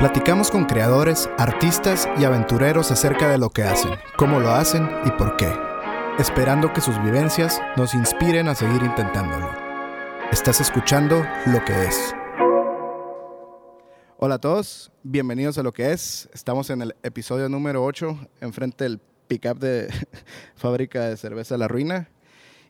Platicamos con creadores, artistas y aventureros acerca de lo que hacen, cómo lo hacen y por qué, esperando que sus vivencias nos inspiren a seguir intentándolo. Estás escuchando Lo que es. Hola a todos, bienvenidos a Lo que es. Estamos en el episodio número 8, enfrente del pickup de Fábrica de Cerveza La Ruina.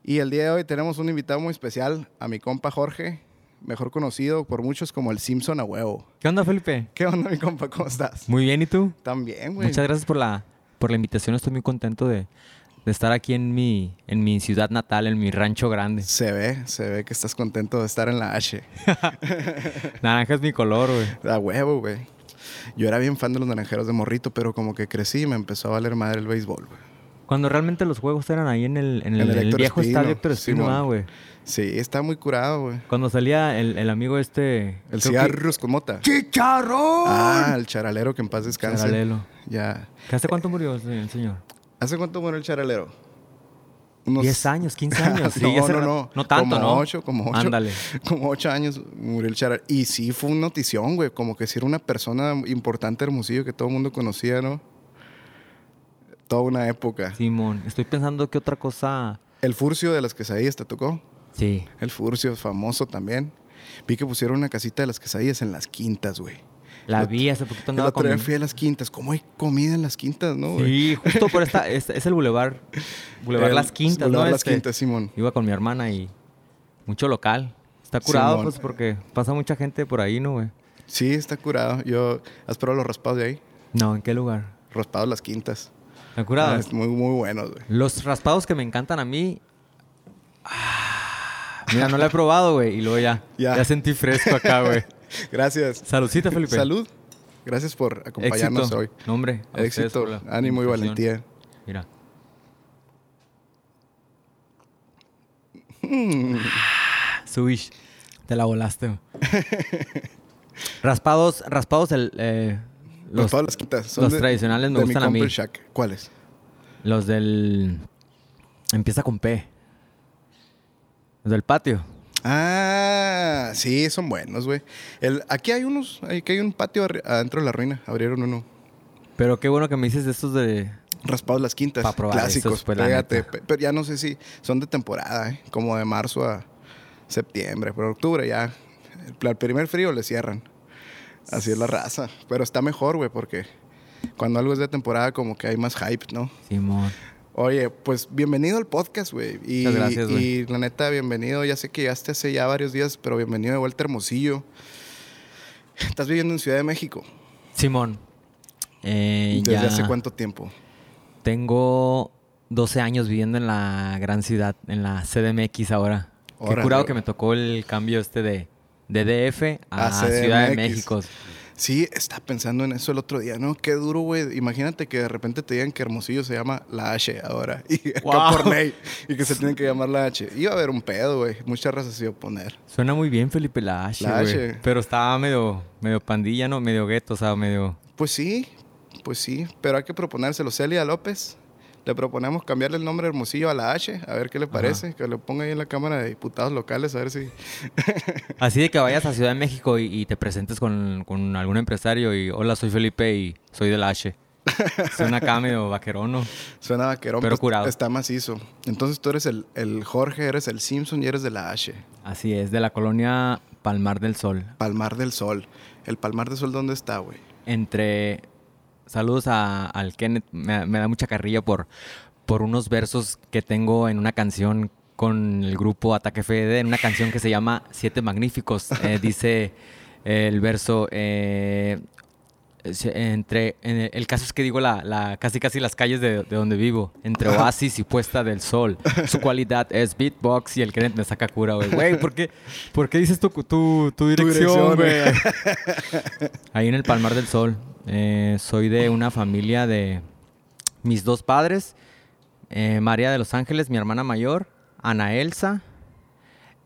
Y el día de hoy tenemos un invitado muy especial, a mi compa Jorge, mejor conocido por muchos como el Simpson a huevo. ¿Qué onda, Felipe? ¿Qué onda, mi compa? ¿Cómo estás? Muy bien, ¿y tú? También, güey. Muchas gracias por la, por la invitación. Estoy muy contento de, de estar aquí en mi, en mi ciudad natal, en mi rancho grande. Se ve, se ve que estás contento de estar en la H. Naranja es mi color, güey. A huevo, güey. Yo era bien fan de los naranjeros de morrito, pero como que crecí y me empezó a valer madre el béisbol, güey. Cuando realmente los juegos eran ahí en el, en el, El el viejo Espino, estadio Héctor Espino, Simón. ah, güey. Sí, está muy curado, güey. Cuando salía el, el amigo este... El creo que- cigarros con mota. ¡Chicharrón! Ah, el charalero que en paz descanse. Charalelo. Ya. ¿Que ¿Hace cuánto murió el señor? ¿Hace cuánto murió el charalero? Unos... 10 años, 15 años. Sí, no, hace no, ra- no. No tanto, como ¿no? Ocho, como ocho. Ándale. Como ocho años murió el charalero. Y sí, fue una notición, güey. Como que sí era una persona importante, hermosillo, que todo el mundo conocía, ¿no? Toda una época. Simón, estoy pensando que otra cosa... El Furcio de las quesadillas te tocó. Sí. El Furcio, famoso también. Vi que pusieron una casita de las quesadillas en las quintas, güey. La vi hace poquito andaba con... fui a las quintas. ¿Cómo hay comida en las quintas, no, güey? Sí, justo por esta... Es, es el bulevar... Bulevar Las Quintas, ¿no? Las Este, Quintas, Simón. Iba con mi hermana y... Mucho local. Está curado, Simón. pues, porque pasa mucha gente por ahí, ¿no, güey? Sí, está curado. Yo, ¿has probado los raspados de ahí? No, ¿en qué lugar? Raspados las quintas. Está curado. Ah, es muy, muy buenos, güey. Los raspados que me encantan a mí... ah, Mira, no la he probado, güey. Y luego ya, Ya. ya. sentí fresco acá, güey. Gracias. Saludcita, Felipe. Salud. Gracias por acompañarnos Éxito. hoy. No, hombre. a ustedes Éxito, ánimo y valentía. Mira. Mm. Subish. Te la volaste. güey. raspados, raspados el, eh, los, Raspados las quintas. Son los de- tradicionales me de mi gustan a compa mí. ¿Cuáles? los del empieza con P. Del patio. Ah, sí, son buenos, güey. Aquí hay unos, aquí hay un patio adentro de la ruina. Abrieron uno. Pero qué bueno que me dices de estos de Raspados las quintas. Pa' probar Clásicos. pues, pégate. Pero ya no sé si son de temporada, ¿eh? Como de marzo a septiembre. Pero octubre ya. el- Al primer frío le cierran. Así es la raza. Pero está mejor, güey, porque cuando algo es de temporada, como que hay más hype, ¿no? Simón. Oye, pues bienvenido al podcast, güey. Y, Muchas gracias, güey. Y la neta, bienvenido. Ya sé que llegaste hace ya varios días, pero bienvenido de vuelta Hermosillo. Estás viviendo en Ciudad de México. Simón. Eh, ¿Desde ya hace cuánto tiempo? Tengo 12 años viviendo en la gran ciudad, en la CDMX ahora. Órale. Qué curado que me tocó el cambio este de, de DF a, A. Ciudad de México. Sí, estaba pensando en eso el otro día, ¿no? Qué duro, güey. Imagínate que de repente te digan que Hermosillo se llama La H ahora. Y acá Wow. por. Y que se tienen que llamar La H. Iba a haber un pedo, güey. Muchas razas se iba a poner. Suena muy bien, Felipe, la H, La. H. Pero estaba medio, medio pandilla, ¿no? Medio gueto, o sea, medio... Pues sí, pues sí. Pero hay que proponérselo. Celia López. Le proponemos cambiarle el nombre de Hermosillo a la H, a ver qué le parece. Que lo ponga ahí en la Cámara de Diputados locales, a ver si. Así de que vayas a Ciudad de México y, y te presentes con, con algún empresario y... Hola, soy Felipe y soy de la H. Suena acá medio vaquerón, ¿no? Suena vaquerón, Pero pues, curado. Está macizo. Entonces tú eres el, el Jorge, eres el Simpson y eres de la H. Así es, de la colonia Palmar del Sol. Palmar del Sol. ¿El Palmar del Sol dónde está, güey? entre saludos a- al Kenneth. Me, da mucha carrilla por por unos versos que tengo en una canción con el grupo Ataque FD en una canción que se llama Siete Magníficos. Eh, dice el verso eh, entre en el, caso es que digo la, la- casi casi las calles de, de donde vivo entre oasis y puesta del sol su cualidad es beatbox y el Kenneth me saca cura güey güey ¿por qué, por qué dices tu, tu, tu dirección, güey eh. Ahí en el Palmar del Sol. Eh, soy de una familia de mis dos padres, eh, María de los Ángeles, mi hermana mayor, Ana Elsa.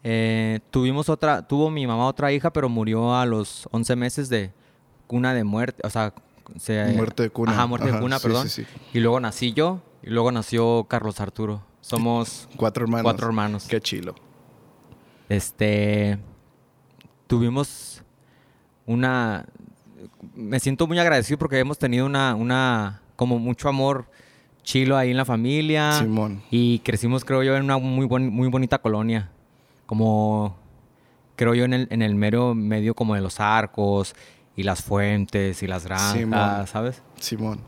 Eh, tuvimos otra, tuvo mi mamá otra hija, pero murió a los 11 meses de cuna de muerte, o sea, se- Muerte de cuna. Ajá, muerte Ajá, de cuna, sí, perdón. sí, sí. Y luego nací yo, y luego nació Carlos Arturo. Somos Cuatro hermanos. cuatro hermanos. Qué chilo. Este. Tuvimos una. me siento muy agradecido porque hemos tenido una, una, como mucho amor chilo ahí en la familia. Simón. Y crecimos, creo yo, en una muy, buen- muy bonita colonia. Como, creo yo, en el, en el mero medio como de los arcos y las fuentes y las granjas, Simón. ¿sabes? Simón.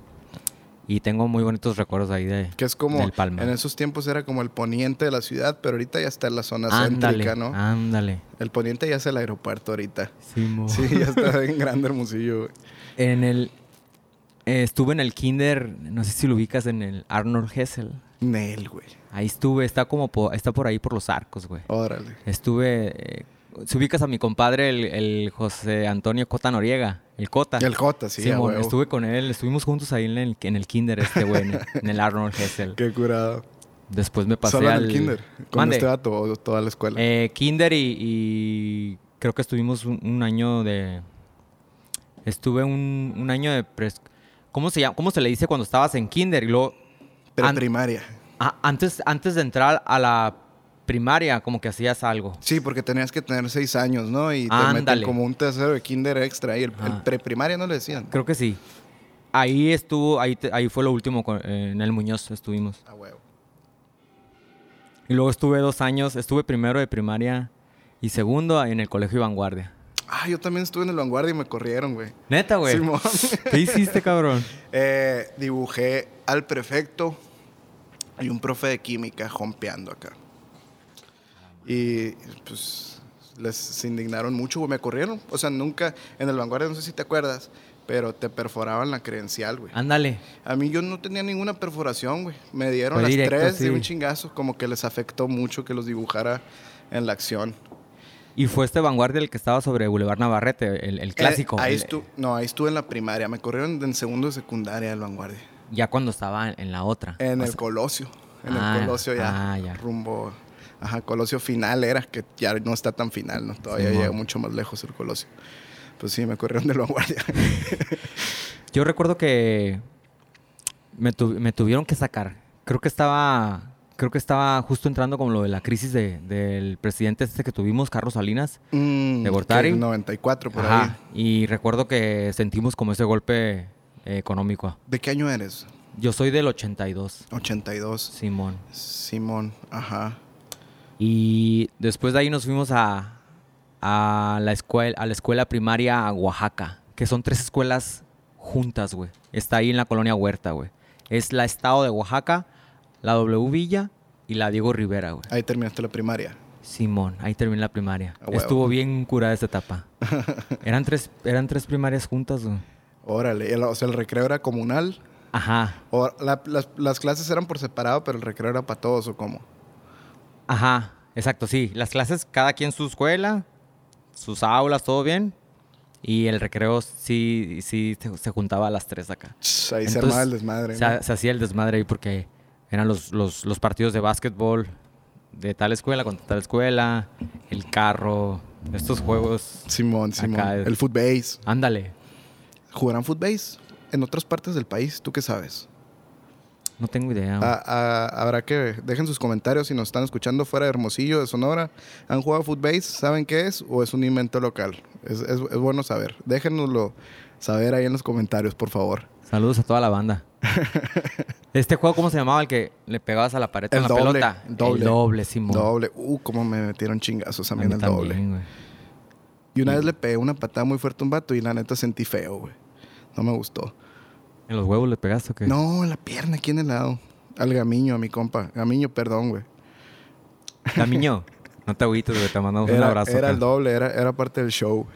Y tengo muy bonitos recuerdos ahí de... Que es como, Del Palma. en esos tiempos era como el poniente de la ciudad, pero ahorita ya está en la zona Ándale, céntrica, ¿no? ándale. El poniente ya es el aeropuerto ahorita. Simón. Sí, ya está bien grande Hermosillo, güey. En el... eh, estuve en el kinder, no sé si lo ubicas, en el Arnold Hessel. Nel, güey. Ahí estuve, está como po- está por ahí por los arcos, güey. Órale. Estuve... eh, si ubicas a mi compadre, el, el José Antonio Cota Noriega, el Cota. El J, sí, huevo. estuve con él, estuvimos juntos ahí en el, en el kinder este güey, en, en el Arnold Hessel. Qué curado. Después me pasé Solo en al... el kinder. Con Mande. este o toda la escuela. Eh, kinder y, y creo que estuvimos un, un año de... Estuve un, un año de... pres- ¿Cómo se llama? ¿Cómo se le dice cuando estabas en kinder? Y luego... an- ah, antes, antes de entrar a la primaria, como que hacías algo. Sí, porque tenías que tener seis años, ¿no? Y te meten como un tercero de kinder extra. Y el, preprimaria no le decían. Creo que sí. Ahí estuvo, ahí, te- ahí fue lo último, con- eh, en el Muñoz estuvimos. A huevo. Y luego estuve dos años, estuve primero de primaria y segundo en el colegio Vanguardia. Ah, yo también estuve en el Vanguardia y me corrieron, güey. Neta, güey. Simón. ¿Qué hiciste, cabrón? Eh, dibujé al prefecto y un profe de química jompeando acá. Y pues les se indignaron mucho, güey. Me corrieron. O sea, nunca en el Vanguardia, no sé si te acuerdas, pero te perforaban la credencial, güey. Ándale. A mí yo no tenía ninguna perforación, güey. Me dieron Fue las directo, tres sí. de un chingazo, como que les afectó mucho que los dibujara en la acción. Y fue este Vanguardia el que estaba sobre Boulevard Navarrete, el, el clásico. Eh, ahí el- no, ahí estuve en la primaria. Me corrieron en segundo de secundaria del Vanguardia. ya cuando estaba en, la otra. En O el Colosio. En Ah, el Colosio ya, ah, ya. Rumbo. Ajá, Colosio final era, que ya no está tan final, ¿no? Todavía Simón. llega mucho más lejos el Colosio. Pues sí, me corrieron del vanguardia. Yo recuerdo que me, tu- me tuvieron que sacar. Creo que estaba creo que estaba justo entrando con lo de la crisis de- del presidente este que tuvimos, Carlos Salinas. Mm, ¿De Gortari? el 94 por Ajá. ahí. Y recuerdo que sentimos como ese golpe eh, económico. ¿De qué año eres? Yo soy del 82, 82. Simón. Simón, ajá. Y después de ahí nos fuimos a, a, la, escuela, a la escuela primaria a Oaxaca, que son tres escuelas juntas, güey. Está ahí en la colonia Huerta, güey. Es la Estado de Oaxaca, la W Villa y la Diego Rivera, güey. Ahí terminaste la primaria. Simón, ahí terminé la primaria. Estuvo bien curada esta etapa. eran, tres, eran tres primarias juntas, güey. Órale, el- o sea, el recreo era comunal. Ajá, O la- las, las clases eran por separado, pero el recreo era para todos, ¿o cómo? Ajá, exacto, sí. Las clases, cada quien su escuela, sus aulas, todo bien. Y el recreo sí, sí se, juntaba a las tres acá. Ch, Ahí se armaba el desmadre. Se, hacía el desmadre ahí porque eran los, los, los partidos de básquetbol de tal escuela contra tal escuela, el carro, estos juegos. Simón, Simón. Acá El footbase. Ándale, ¿Jugarán footbase en otras partes del país? ¿Tú qué sabes? No tengo idea. Ah, ah, habrá que dejen sus comentarios si nos están escuchando fuera de Hermosillo, de Sonora. ¿Han jugado footbase? ¿Saben qué es? ¿O es un invento local? Es, es- es bueno saber. Déjenoslo saber ahí en los comentarios, por favor. Saludos a toda la banda. ¿Este juego cómo se llamaba? El que le pegabas a la pared con la doble, pelota. el doble. El doble, Simón. Doble. Uh, cómo me metieron chingazos A también mí el doble. Y una vez le pegué una patada muy fuerte a un vato y la neta sentí feo, güey. No me gustó. ¿En los huevos le pegaste o qué? No, en la pierna, aquí en el lado. Al gamiño, a mi compa. Gamiño, perdón, güey. Camiño, no te agüites, güey. Te mandamos un abrazo. era acá. el doble, era, era parte del show.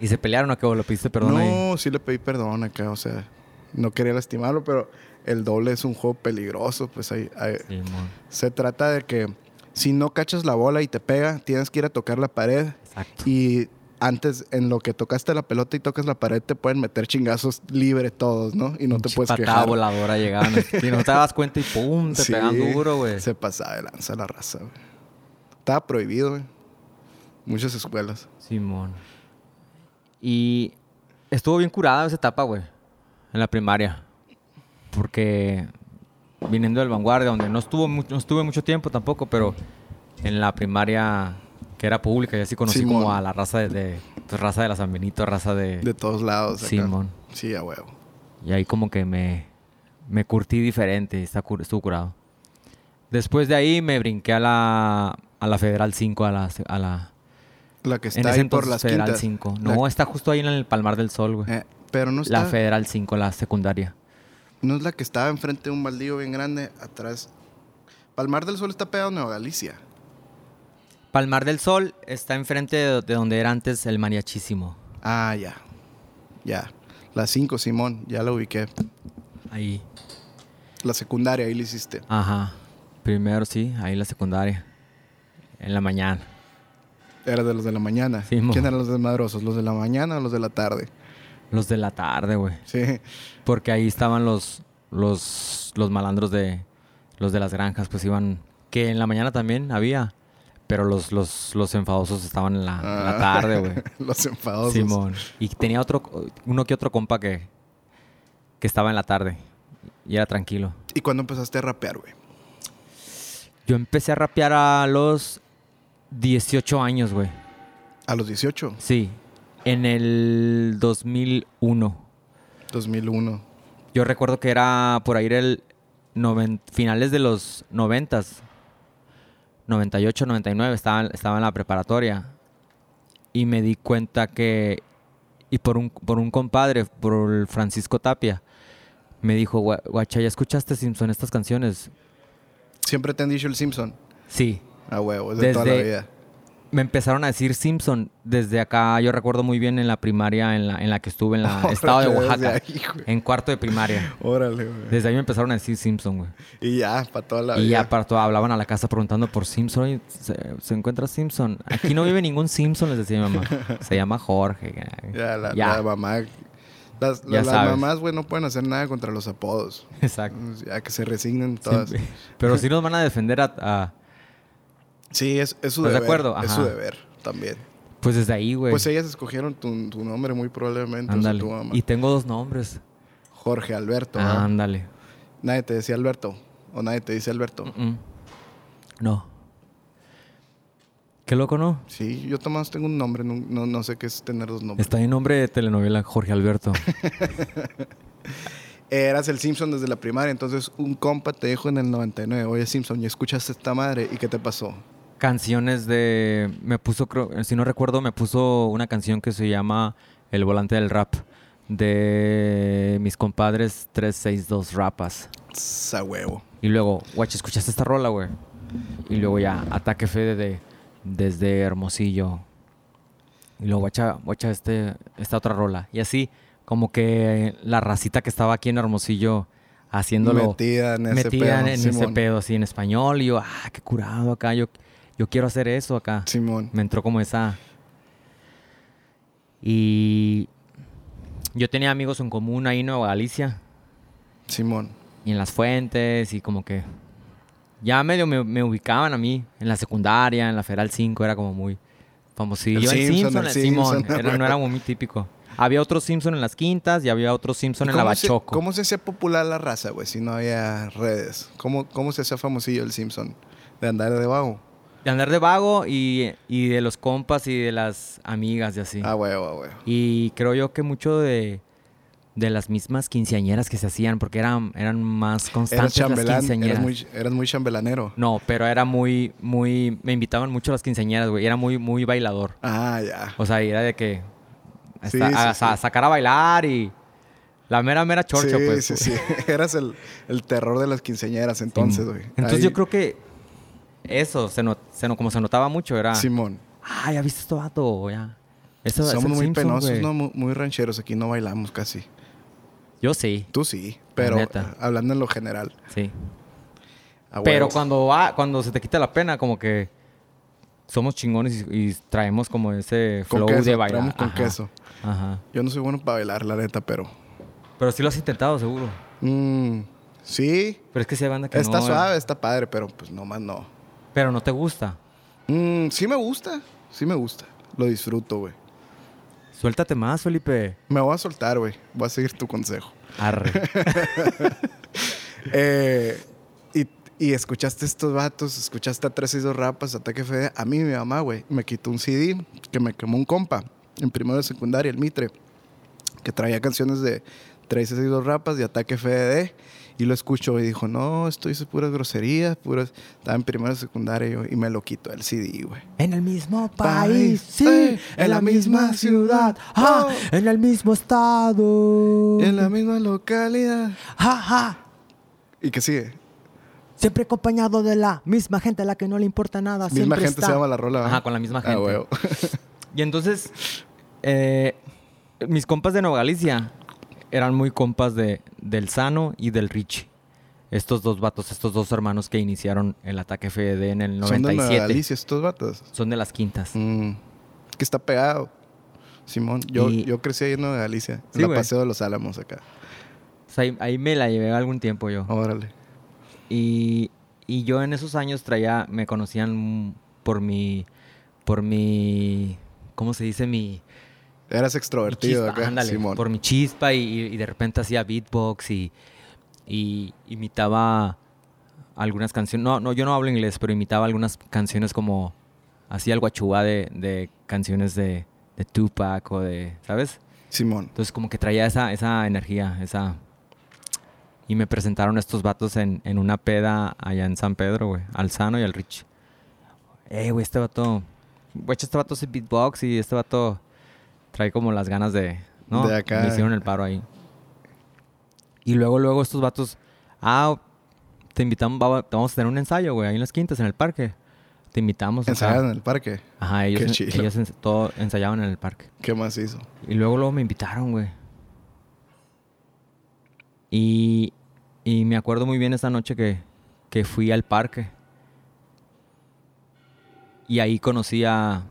¿Y se pelearon o qué? ¿O le pediste perdón no, ahí? sí le pedí perdón acá, o sea, no quería lastimarlo, pero el doble es un juego peligroso, pues ahí, ahí- Simón. se trata de que si no cachas la bola y te pega, tienes que ir a tocar la pared Exacto. y antes en lo que tocaste la pelota y tocas la pared te pueden meter chingazos libre todos, ¿no? Y no te puedes quejar. voladora llegaban. Si no te das cuenta y pum, te Sí, pegan duro, güey. Se pasaba de lanza la raza, güey. Estaba prohibido, güey. Muchas escuelas. Simón. Y estuvo bien curada esa etapa, güey. En la primaria. Porque viniendo del vanguardia, donde no estuvo no estuve mucho tiempo tampoco, pero en la primaria que era pública y así conocí Simón. como a la raza de, de- pues, raza de la San Benito, raza de, De todos lados. acá. Simón. Sí, a huevo. Y ahí como que me, me curtí diferente, está cur- estuvo curado. Después de ahí me brinqué a la, a la Federal 5, a la, a la La que en está ese ahí por entonces las Federal quintas. 5. La- No, está justo ahí en el Palmar del Sol, güey. eh, pero no está. la Federal 5, la secundaria. No es la que estaba enfrente de un baldío bien grande, atrás. Palmar del Sol está pegado a Nueva Galicia. Palmar del Sol está enfrente de, de donde era antes el mariachísimo. Ah, ya. Ya. La 5, Simón, ya la ubiqué. Ahí. La secundaria, ahí la hiciste. Ajá. Primero sí, ahí la secundaria. En la mañana. Era de los de la mañana. Simón. ¿Quién eran los desmadrosos? ¿Los de la mañana o los de la tarde? Los de la tarde, güey. Sí. Porque ahí estaban los, los, los malandros de los de las granjas, pues iban. Que en la mañana también había. Pero los, los, los enfadosos estaban en la, en la Ah. tarde, güey. los enfadosos. Simón. Y tenía otro, uno que otro compa que, que estaba en la tarde. Y era tranquilo. ¿Y cuándo empezaste a rapear, güey? Yo empecé a rapear a los 18 años, güey. A los 18, Sí. En el 2001. 2001. Yo recuerdo que era por ahí el finales de los 90 98, 99, estaba, estaba en la preparatoria. Y me di cuenta que, y por un, por un compadre, por Francisco Tapia, me dijo, "Gua- guacha, ¿ya escuchaste Simpson estas canciones? Siempre te han dicho el Simpson. Sí. A huevo, de toda la Desde- vida. Me empezaron a decir Simpson desde acá. Yo recuerdo muy bien en la primaria en la, en la que estuve en la estado de Oaxaca. ahí, en cuarto de primaria. Órale, güey. Desde ahí me empezaron a decir Simpson, güey. Y ya, para toda la Y vida. ya para todo, hablaban a la casa preguntando por Simpson. ¿Se, se encuentra Simpson? Aquí no vive ningún Simpson, les decía mi mamá. Se llama Jorge. Ya, la, Ya. la mamá. Las, Ya las mamás, güey, no pueden hacer nada contra los apodos. Exacto. Ya que se resignen todas. Siempre. Pero sí nos van a defender a... a- Sí, es, es su ¿Estás de deber. acuerdo? Es Ajá. su deber también. pues desde ahí, güey. Pues ellas escogieron tu, tu nombre muy probablemente. o sea, Ándale. tu mamá. Y tengo dos nombres. Jorge Alberto. Ándale. Nadie te decía Alberto. O nadie te dice Alberto. No. Qué loco, ¿no? Sí, yo Tomás tengo un nombre. No, no, no sé qué es tener dos nombres. Está en nombre de telenovela Jorge Alberto. Eras el Simpson desde la primaria. Entonces un compa te dijo en el 99. Oye, Simpson, ¿ya escuchaste esta madre? ¿Y qué te pasó? Canciones de... Me puso, si no recuerdo, me puso una canción que se llama El Volante del Rap. De mis compadres 362 Rapas. Sa huevo. Y luego, guacha, ¿escuchaste esta rola, güey? Y luego ya, Ataque Fede de, desde Hermosillo. Y luego, guacha, guacha, este, esta otra rola. Y así, como que la racita que estaba aquí en Hermosillo haciéndolo... Metida en ese metida pedo. en ese pedo, así en español. Y yo, ah, qué curado acá. Yo, yo quiero hacer eso acá. Simón. Me entró como esa. Y yo tenía amigos en común ahí en Nueva Galicia Simón. y en las fuentes y como que ya medio me, me ubicaban a mí en la secundaria, en la Federal 5, era como muy famosillo. El El Simpson, el Simón, era- no era muy típico. Había otro Simpson en las quintas y había otro Simpson ¿Y en la se- Bachoco. ¿Cómo se hacía popular la raza, güey, si no había redes? ¿Cómo, ¿Cómo se hacía famosillo el Simpson? De andar de vago. De andar de vago y, y de los compas y de las amigas y así. Ah, huevo, ah, huevo. Y creo yo que mucho de, de las mismas quinceañeras que se hacían, porque eran, eran más Eras constantes las chambelán, quinceañeras. eras muy, eras muy chambelanero. No, pero era muy, muy... Me invitaban mucho las quinceañeras, güey. Era muy, muy bailador. Ah, ya. O sea, era de que... Sí, hasta- sí, a, sí. a sacar a bailar y... La mera, mera chorcha, sí, pues. sí, sí. Eras el, el terror de las quinceañeras entonces, güey. Entonces Ahí- yo creo que eso, se not- se no- como se notaba mucho, era... Simón. Ah, ya viste este vato, ya. Eso Somos muy Simpson, penosos. ¿no? Muy, muy rancheros. Aquí no bailamos casi. Yo sí, Tú sí, pero neta. hablando en lo general. sí. Pero cuando va, cuando se te quita la pena, como que somos chingones y, y traemos como ese Con flow queso, de bailar. con Ajá, queso. Ajá. Yo no soy bueno para bailar, la neta, pero... Pero sí lo has intentado, seguro. mm, sí, Pero es que se banda que está no, eh. suave, está padre, pero pues nomás no. Pero no te gusta. Mm, sí me gusta, sí me gusta. Lo disfruto, güey. Suéltate más, Felipe. Me voy a soltar, güey. Voy a seguir tu consejo. Arre. Eh, y, Y escuchaste estos vatos, escuchaste a 362 Rapas, Ataque FD. A mí, mi mamá, güey, me quitó un CD que me quemó un compa en primero de secundaria, el Mitre, que traía canciones de 362 Rapas y Ataque FD. Y lo escucho y dijo, no, esto dice puras groserías, puras... Estaba en primero de secundaria yo, y me lo quitó el CD, güey. En el mismo País, país, sí, eh, en la misma ciudad, ah, oh. en el mismo estado. En la misma localidad. Ja, ja. ¿Y qué sigue? Siempre acompañado de la misma gente a la que no le importa nada. Misma siempre gente está. se llama la rola, ¿verdad? Ajá, con la misma Ah, gente. Y entonces, eh, mis compas de Nueva Galicia eran muy compas de, del Sano y del Richie. Estos dos vatos, estos dos hermanos que iniciaron el ataque FED en el Son de 97. Galicia estos vatos. Son de las quintas. Mm, que está pegado. Simón, yo, Y- yo crecí ahí en Nueva Galicia. Sí, en la. Paseo de los Álamos acá. Ahí, ahí me la llevé algún tiempo yo. Órale. Y, y yo en esos años traía, me conocían por mi, por mi, ¿cómo se dice? Mi, Eras extrovertido chispa, acá, ándale, Simón. por mi chispa y, de repente hacía beatbox y, y imitaba algunas canciones. No, no, yo no hablo inglés, pero imitaba algunas canciones como hacía el guachúa de, de canciones de, de Tupac o de, ¿sabes? Simón. Entonces como que traía esa, esa energía, esa... Y me presentaron estos vatos en, en una peda allá en San Pedro, güey. Al Sano y al Rich. Eh, güey, este vato... Güey, este vato hace beatbox y este vato trae como las ganas de... ¿no? De acá. Me hicieron el paro ahí. Y luego, luego estos vatos... Ah, te invitamos, va- vamos a tener un ensayo, güey, ahí en las quintas, en el parque. Te invitamos. Ensayaban en el parque. Ajá, ellos, Qué chido. ellos en- todo ensayaban en el parque. ¿Qué más hizo? Y luego, luego me invitaron, güey. Y, y me acuerdo muy bien esa noche que, que fui al parque. Y ahí conocí a,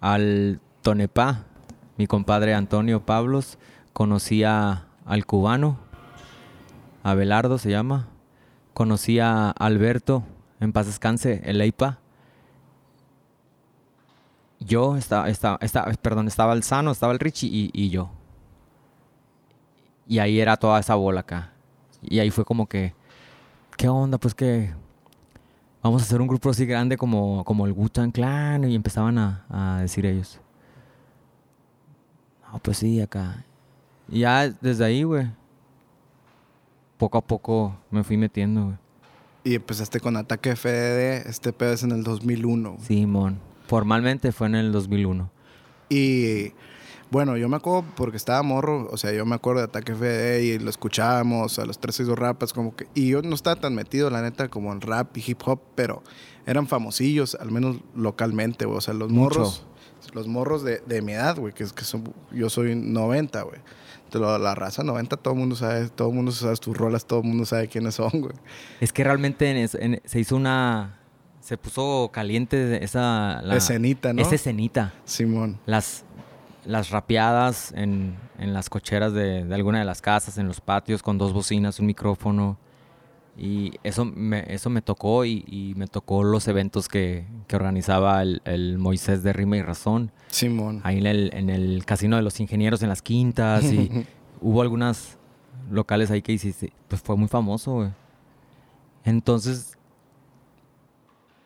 al Tonepá, mi compadre Antonio Pablos. Conocí a- al cubano, Abelardo se llama. Conocí a Alberto, en paz descanse, el EIPA. Yo estaba, estaba, estaba, perdón, estaba el Sano, estaba el Richie y, yo. Y ahí era toda esa bola acá. Y ahí fue como que, ¿qué onda? Pues que vamos a hacer un grupo así grande como, como el Wu-Tang Clan. Y empezaban a decir ellos. No, pues sí, acá. Y ya desde ahí, güey. Poco a poco me fui metiendo, güey. Y empezaste con Ataque FDD. Este pedo es en el 2001. güey. Simón. Formalmente fue en el 2001. Y bueno, yo me acuerdo porque estaba morro, o sea, yo me acuerdo de Ataque FD y lo escuchábamos a los 362 rapas, como que. Y yo no estaba tan metido, la neta, como en rap y hip hop, pero eran famosillos, al menos localmente, güey. O sea, los Mucho. morros, los morros de, de mi edad, güey, que, es que son, yo soy 90, güey. La- la raza 90, todo el mundo sabe, todo el mundo sabe tus rolas, todo el mundo sabe quiénes son, güey. Es que realmente en es- en- se hizo una... Se puso caliente esa... La, Escenita, ¿no? Esa escenita. Simón. Las, las rapeadas en, en las cocheras de, de alguna de las casas, en los patios, con dos bocinas, un micrófono. Y eso me, eso me tocó y, y me tocó los eventos que, que organizaba el, el Moisés de Rima y Razón. Simón. Ahí en el, en el Casino de los Ingenieros, en las Quintas. Y hubo algunas locales ahí que hiciste. Pues fue muy famoso, güey. Entonces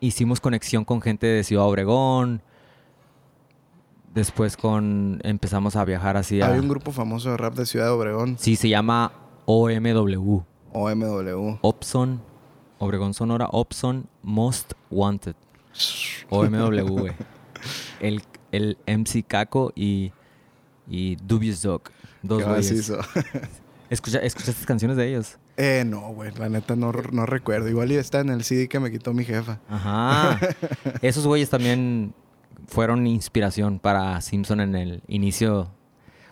hicimos conexión con gente de Ciudad Obregón. Después con empezamos a viajar así a... Había un grupo famoso de rap de Ciudad de Obregón, Sí, se llama OMW. OMW. Opson, Obregón Sonora, Opson Most Wanted. OMW, güey. El, el MC Caco y, y Dubious Dog. Dos ¿Qué? Escucha, ¿Escuchaste canciones de ellos? Eh, no, güey, la neta no, no recuerdo. Igual y está en el CD que me quitó mi jefa. Ajá. Esos güeyes también fueron inspiración para Simpson en el inicio.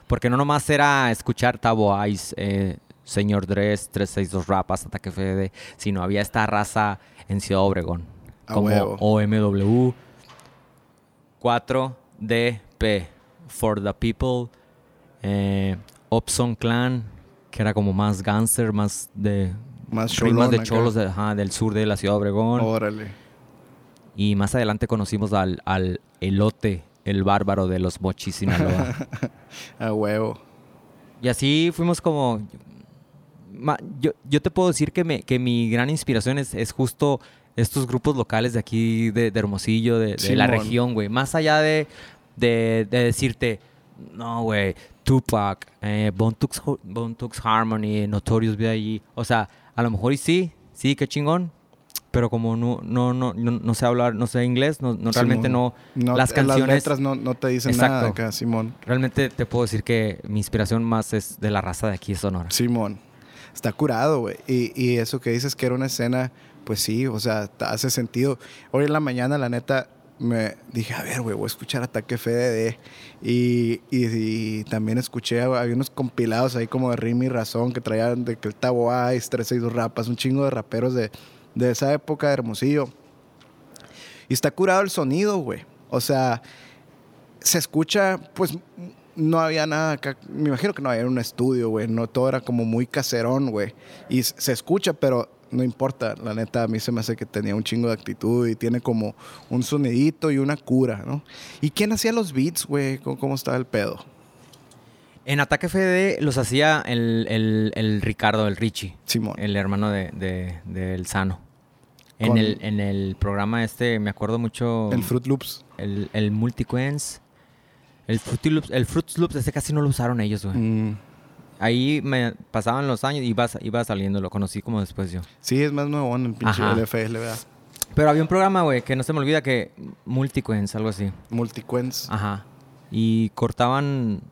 Porque no nomás era escuchar Tabo Ice, eh, Señor Dress, 362 Rapas, Ataque FD, sino había esta raza en Ciudad Obregón. A como huevo. OMW, 4DP, For the People, eh, Opson Clan, que era como más gangster, más de Más rimas de cholos de- ajá, del sur de la Ciudad Obregón. Órale. Y más adelante conocimos al, al elote, el bárbaro de los mochis Sinaloa. A huevo. y así fuimos como... ma- yo, yo te puedo decir que, me, que mi gran inspiración es, es justo estos grupos locales de aquí, de, de Hermosillo, de, de la región, güey. Más allá de, de, de decirte, no, güey, Tupac, eh, Bone Thugs Harmony, Notorious B.I.G. O sea, a lo mejor y sí, sí, qué chingón. Pero como no, no, no, no, no sé hablar, no sé inglés, no, no realmente no, No, las canciones... Las letras no, no te dicen nada acá, Simón. Realmente te puedo decir que mi inspiración más es de la raza de aquí de Sonora. Simón. Está curado, güey. Y, y eso que dices que era una escena, pues sí, o sea, hace sentido. Hoy en la mañana, la neta, me dije, a ver, güey, voy a escuchar Ataque FDD. Y, y, también escuché, había unos compilados ahí como de Rima y Razón que traían de que el Tabo Ice, 362 Rapas, un chingo de raperos de, de esa época de Hermosillo. Y está curado el sonido, güey. O sea, se escucha, pues no había nada acá. Me imagino que no había un estudio, güey. No, todo era como muy caserón, güey. Y se escucha, pero no importa. La neta, a mí se me hace que tenía un chingo de actitud y tiene como un sonidito y una cura, ¿no? ¿Y quién hacía los beats, güey? ¿Cómo, cómo estaba el pedo? En Ataque FD los hacía el, el- el Ricardo, el Richie, Simón. el hermano de, de- del Sano. En, el, en el programa este, me acuerdo mucho... El Fruit Loops. El, el Multiquence. El Fruity Loops, el Fruits Loops, ese casi no lo usaron ellos, güey. Mm, Ahí me pasaban los años y iba, iba saliendo, lo conocí como después yo. Sí, es más nuevo en el pinche Ajá. LFL, ¿verdad? Pero había un programa, güey, que no se me olvida que... Multiquence, algo así. Multiquence. Ajá. Y cortaban...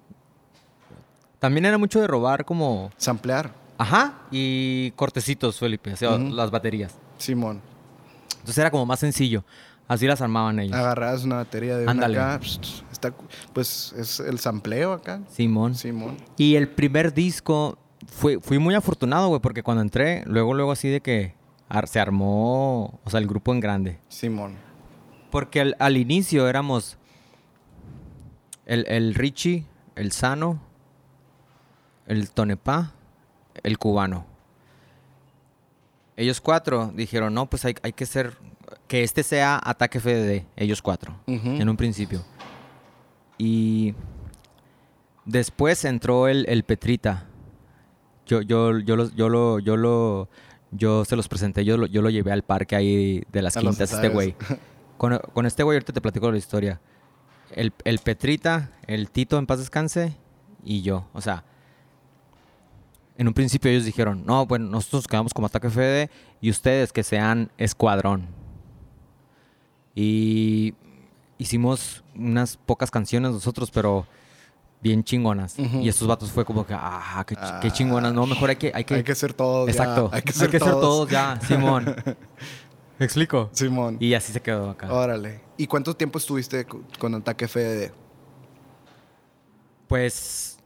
También era mucho de robar como... Samplear. Ajá. Y cortecitos, Felipe. O sea, las baterías. Simón. Entonces era como más sencillo. Así las armaban ellos. Agarrabas una batería de una Ándale. acá. pst, Está, pues es el sampleo acá. Simón. Simón. Y el primer disco... Fui, fui muy afortunado, güey, porque cuando entré, luego, luego así de que ar- se armó, o sea, el grupo en grande. Simón. Porque al, al inicio éramos el, el Richie, el Sano, el Tonepá, el Cubano. Ellos cuatro dijeron, no, pues hay, hay que ser, que este sea Ataque FDD, ellos cuatro, en un principio. Y después entró el, el Petrita. Yo, yo, yo, los- yo, lo, yo, lo, yo se los presenté, yo lo, yo lo llevé al parque ahí de las A quintas, este güey. Con, con este güey ahorita te platico la historia. El, el Petrita, el Tito en paz descanse y yo. O sea, en un principio ellos dijeron, no, bueno, nosotros nos quedamos como Ataque FD y ustedes que sean Escuadrón. Y hicimos unas pocas canciones nosotros, pero bien chingonas. Y estos vatos fue como que, ah, qué, Ah. chingonas. No, mejor hay que... Hay que, Hay que ser todos. ya, exacto. Hay que ser todos. todos ya, Simón. ¿Me explico? Simón. Y así se quedó acá. Órale. ¿Y cuánto tiempo estuviste con Ataque FDD? Pues,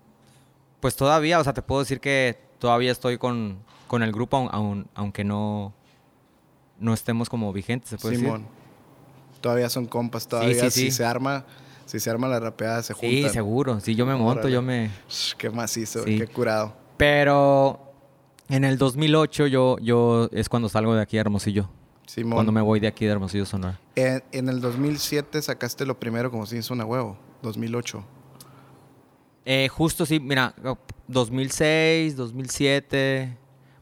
pues todavía, o sea, te puedo decir que todavía estoy con, con el grupo, aun- aun- aunque no, no estemos como vigentes, se puede Simón. Todavía son compas, todavía sí, si sí. se arma, si se arma la rapeada, se decir. Sí, juntan. seguro. Si yo me monto, Órale. yo me... Qué macizo, qué curado. Pero en el 2008 yo, yo es cuando salgo de aquí de Hermosillo. Simón. Cuando me voy de aquí de Hermosillo, Sonora. En, en el 2007 sacaste lo primero como si hizo una huevo. 2008. Eh, justo sí, mira, 2006, 2007,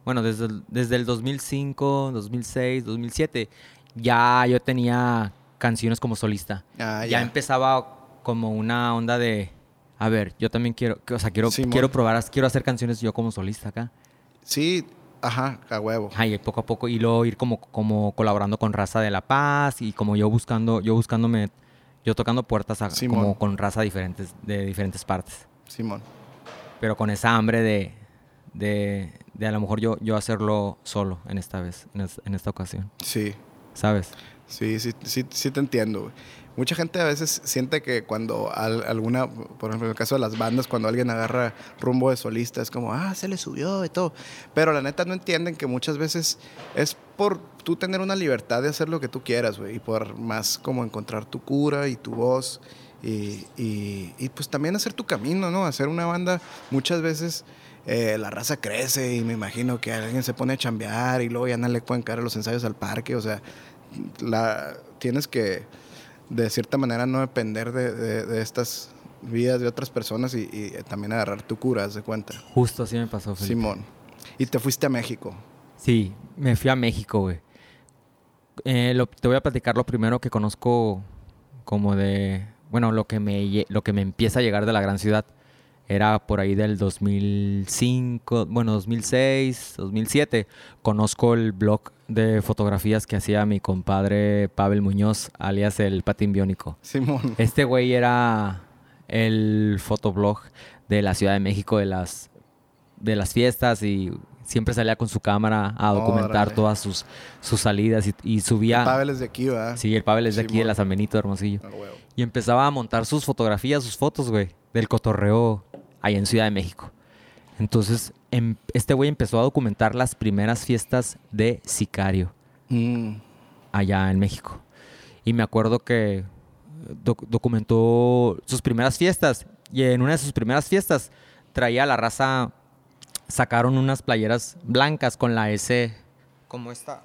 bueno, desde desde el 2005, 2006, 2007, ya yo tenía canciones como solista. Ah, ya ya. empezaba como una onda de, a ver, yo también quiero, o sea, quiero, Simón. quiero probar, quiero hacer canciones yo como solista acá. Sí, ajá, a huevo. Ay, poco a poco y luego ir como, como colaborando con Raza de La Paz y como yo buscando, yo buscándome, yo tocando puertas a- como con raza diferentes, de diferentes partes. Simón. pero con esa hambre de, de, de a lo mejor yo, yo hacerlo solo en esta vez, en, es- en esta ocasión, Sí, ¿sabes? Sí, sí, sí, sí te entiendo. Mucha gente a veces siente que cuando al- alguna, por ejemplo, en el caso de las bandas, cuando alguien agarra rumbo de solista, es como, ah, se le subió y todo. Pero la neta no entienden que muchas veces es por tú tener una libertad de hacer lo que tú quieras, güey, y por más como encontrar tu cura y tu voz. Y, y- pues también hacer tu camino, ¿no? Hacer una banda, muchas veces eh, la raza crece y me imagino que alguien se pone a chambear y luego ya no le pueden caer los ensayos al parque, o sea, la, tienes que de cierta manera no depender de, de- de estas vidas de otras personas y, y también agarrar tu cura, haz de cuenta. Justo así me pasó, Felipe. Simón, Y te fuiste a México. Sí, me fui a México, güey. Eh, lo- te voy a platicar lo primero que conozco como de... Bueno, lo que, me, lo que me empieza a llegar de la gran ciudad. Era por ahí del 2005, bueno, 2006, 2007. Conozco el blog de fotografías que hacía mi compadre Pavel Muñoz, alias el Patín Biónico. Simón. Este güey era el fotoblog de la Ciudad de México de las, de las fiestas y siempre salía con su cámara a documentar Órale. todas sus, sus salidas y, y subía... Pavel es de aquí, ¿verdad? Sí, el Pavel es de aquí, de la San Benito, Hermosillo. Ah. Y empezaba a montar sus fotografías, sus fotos, güey, del cotorreo ahí en Ciudad de México. Entonces, em- este güey empezó a documentar las primeras fiestas de Sicario Mm. allá en México. Y me acuerdo que doc- documentó sus primeras fiestas. Y en una de sus primeras fiestas traía a la raza, sacaron unas playeras blancas con la S, como esta,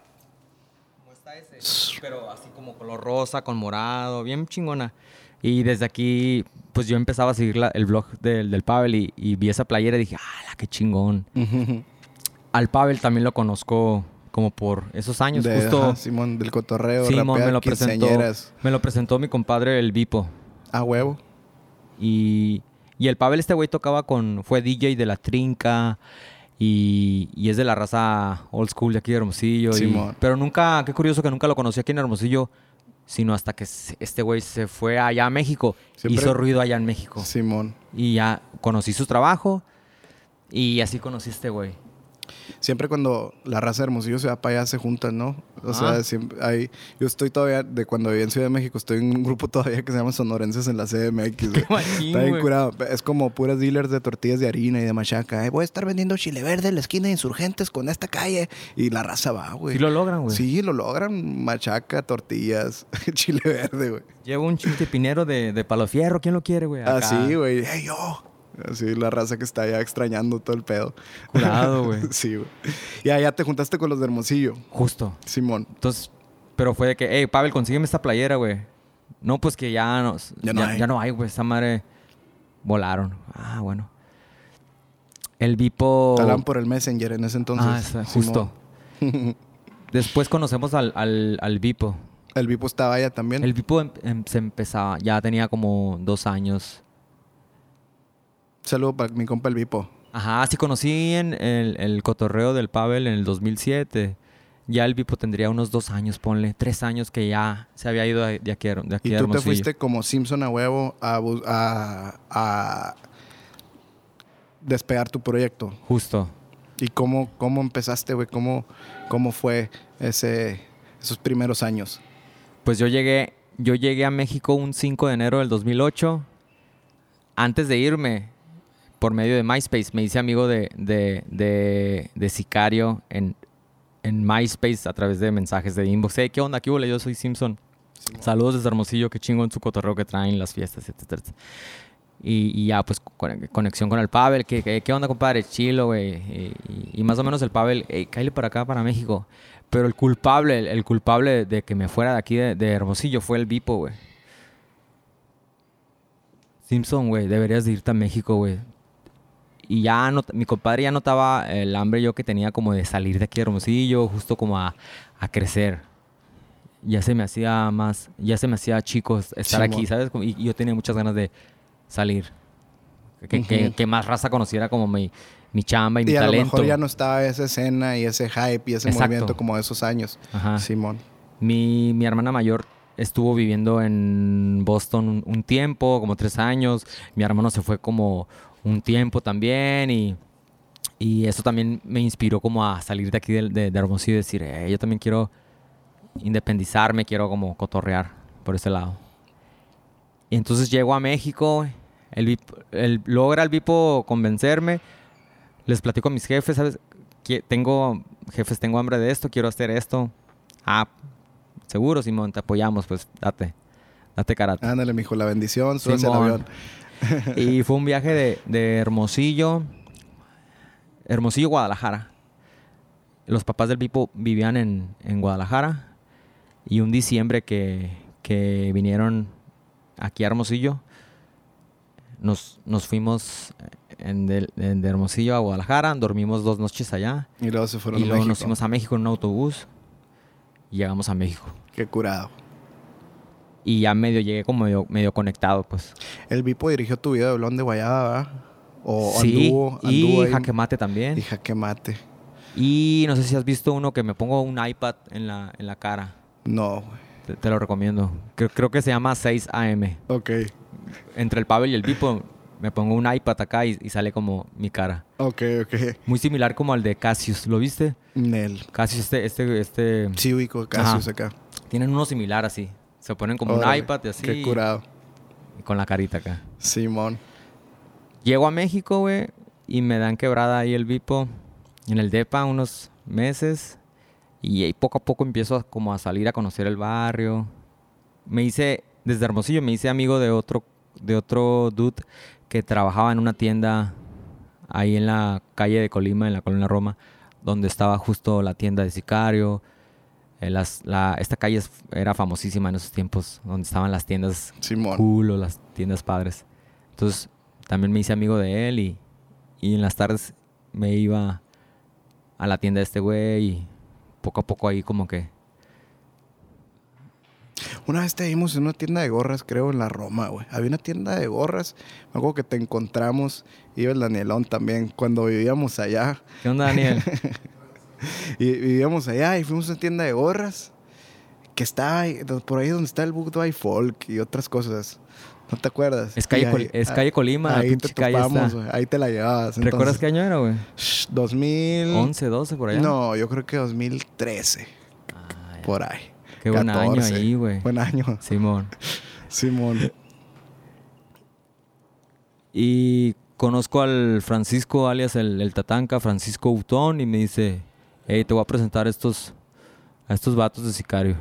como esta S, pero así como color rosa, con morado, bien chingona. Y desde aquí, pues yo empezaba a seguir la- el blog del, del Pavel y, y vi esa playera y dije, ¡ah, qué chingón! Al Pavel también lo conozco como por esos años, De- justo. ajá, Simón, del cotorreo, Simón rapear, me lo presentó. Me lo presentó mi compadre el Vipo. A huevo. Y, y el Pavel, este güey tocaba con. Fue DJ de la Trinca. Y, y es de la raza old school de aquí de Hermosillo. y- pero nunca, qué curioso que nunca lo conocí aquí en Hermosillo. Sino hasta que este güey se fue allá a México. Siempre- Hizo ruido allá en México. Simón. Y ya conocí su trabajo. Y así conocí a este güey. Siempre cuando la raza de Hermosillo se va para allá se juntan, ¿no? O sea, Ah. siempre hay... Yo estoy todavía, de cuando viví en Ciudad de México, estoy en un grupo todavía que se llama Sonorenses en la CDMX. machín, Está bien curado. Es como puras dealers de tortillas de harina y de machaca. Eh, voy a estar vendiendo chile verde en la esquina de Insurgentes con esta calle. Y la raza va, güey. Sí lo logran, güey. Sí, lo logran. Machaca, tortillas, chile verde, güey. Llevo un chiste pinero de, de palo fierro. ¿Quién lo quiere, güey? Acá. Así, güey. ¡Hey, yo! Así, la raza que está ya extrañando todo el pedo. Curado, güey. sí, güey. Y allá te juntaste con los de Hermosillo, Justo. Simón. Entonces, pero fue de que, hey, Pavel, consígueme esta playera, güey. No, pues que ya no, Ya no hay. ya no hay, güey. Esa madre volaron. Ah, bueno. El Vipo. Hablaban por el Messenger en ese entonces. ah, esa- justo. Después conocemos al, al, al Vipo. El Vipo estaba allá también. El Vipo em- em- se empezaba, ya tenía como dos años. Saludo para mi compa el Vipo. Ajá, sí conocí en el, el cotorreo del Pavel en el 2007. Ya el Vipo tendría unos dos años, ponle. Tres años que ya se había ido de aquí, a- de aquí Y a tú te fuiste como Simpson a huevo a, a despegar tu proyecto. Justo. ¿Y cómo, cómo empezaste, güey? ¿Cómo, ¿Cómo fue ese, esos primeros años? Pues yo llegué, yo llegué a México un 5 de enero del 2008. Antes de irme, por medio de MySpace, me hice amigo de, de, de, de Sicario en, en MySpace a través de mensajes de inbox. Hey, ¿qué onda? ¿Qué hubo? Yo soy Simpson. Saludos desde Hermosillo, qué chingo en su cotorreo que traen las fiestas, etcétera. Y, y ya, pues, con- conexión con el Pavel. ¿Qué, qué, qué onda, compadre? Chilo, güey. Y, y- y más o menos el Pavel, hey, cállate para acá, para México. Pero el culpable, el, el culpable de que me fuera de aquí de, de Hermosillo fue el Vipo, güey. Simpson, güey, deberías de irte a México, güey. Y ya no, mi compadre ya notaba el hambre yo que tenía como de salir de aquí de Hermosillo, justo como a, a crecer. Ya se me hacía más, ya se me hacía chico estar aquí, ¿sabes? Y, y yo tenía muchas ganas de salir. Que, que- Ujú. que más raza conociera como mi, mi chamba y, mi Y a lo talento. mejor ya no estaba esa escena y ese hype y ese Exacto. movimiento como de esos años. Ajá. Simón. Mi, mi hermana mayor estuvo viviendo en Boston un, un tiempo, como tres años. Mi hermano se fue como un tiempo también y, y eso también me inspiró como a salir de aquí de, de, de Hermosillo y decir, "Eh, yo también quiero independizarme, quiero como cotorrear por ese lado. Y entonces llego a México, el, el- logra el Vipo convencerme, les platico a mis jefes, ¿sabes? Que tengo, jefes, tengo hambre de esto, quiero hacer esto. Ah, seguro, Simón, te apoyamos, pues date, date karate. Ándale, mijo, la bendición, súbase al avión. y fue un viaje de, de Hermosillo, Hermosillo, Guadalajara. Los papás del Vipo vivían en, en Guadalajara y un diciembre que, que vinieron aquí a Hermosillo, nos, nos fuimos, en en de Hermosillo a Guadalajara, dormimos dos noches allá. Y luego se fueron Y a luego México. nos fuimos a México en un autobús. Y llegamos a México. Qué curado. Y ya medio llegué como medio, medio conectado, pues. El Vipo dirigió tu video de Blon de Guayaba, ¿verdad? O sí, anduvo, y anduvo ahí. jaque mate también. Y jaque mate. Y no sé si has visto uno que me pongo un iPad en la, en la cara. No. Te, te lo recomiendo. Creo, creo que se llama 6 AM. Ok. Entre el Pavel y el Pipo me pongo un iPad acá y, y sale como mi cara. Ok, ok. Muy similar como al de Cassius. ¿Lo viste? Nel. Cassius, este, este, este... Sí, ubico Cassius acá. Tienen uno similar así. Se ponen como Órale, un iPad y así. Qué curado. y con la carita acá. Simón. Llego a México, güey, y me dan quebrada ahí el Vipo en el DEPA unos meses. Y ahí poco a poco empiezo a- como a salir a conocer el barrio. Me hice, desde Hermosillo, me hice amigo de otro, de otro dude que trabajaba en una tienda ahí en la calle de Colima, en la colonia Roma, donde estaba justo la tienda de Sicario. Eh, las- la- esta calle era famosísima en esos tiempos, donde estaban las tiendas Simón. cool o las tiendas padres. Entonces también me hice amigo de él y, y en las tardes me iba a la tienda de este güey y poco a poco ahí como que... Una vez te vimos en una tienda de gorras, creo, en la Roma, güey. Había una tienda de gorras. Me acuerdo que te encontramos. Iba el Danielón también. Cuando vivíamos allá. ¿Qué onda, Daniel? Y vivíamos allá y fuimos a una tienda de gorras. Que do- por ahí donde está el Budweiser Folk y otras cosas. ¿No te acuerdas? Es calle, es calle Colima, la Ahí te calle topamos, está. Ahí te la llevabas. ¿Recuerdas qué año era, güey? shh, 2000... 11, 12 por allá. No, yo creo que 2013. Ah. Por ahí. Qué buen 14. año ahí, güey. Buen año. Simón. Simón. Y conozco al Francisco, alias el, el Tatanca, Francisco Utón, y me dice, hey, te voy a presentar a estos, a estos vatos de sicario.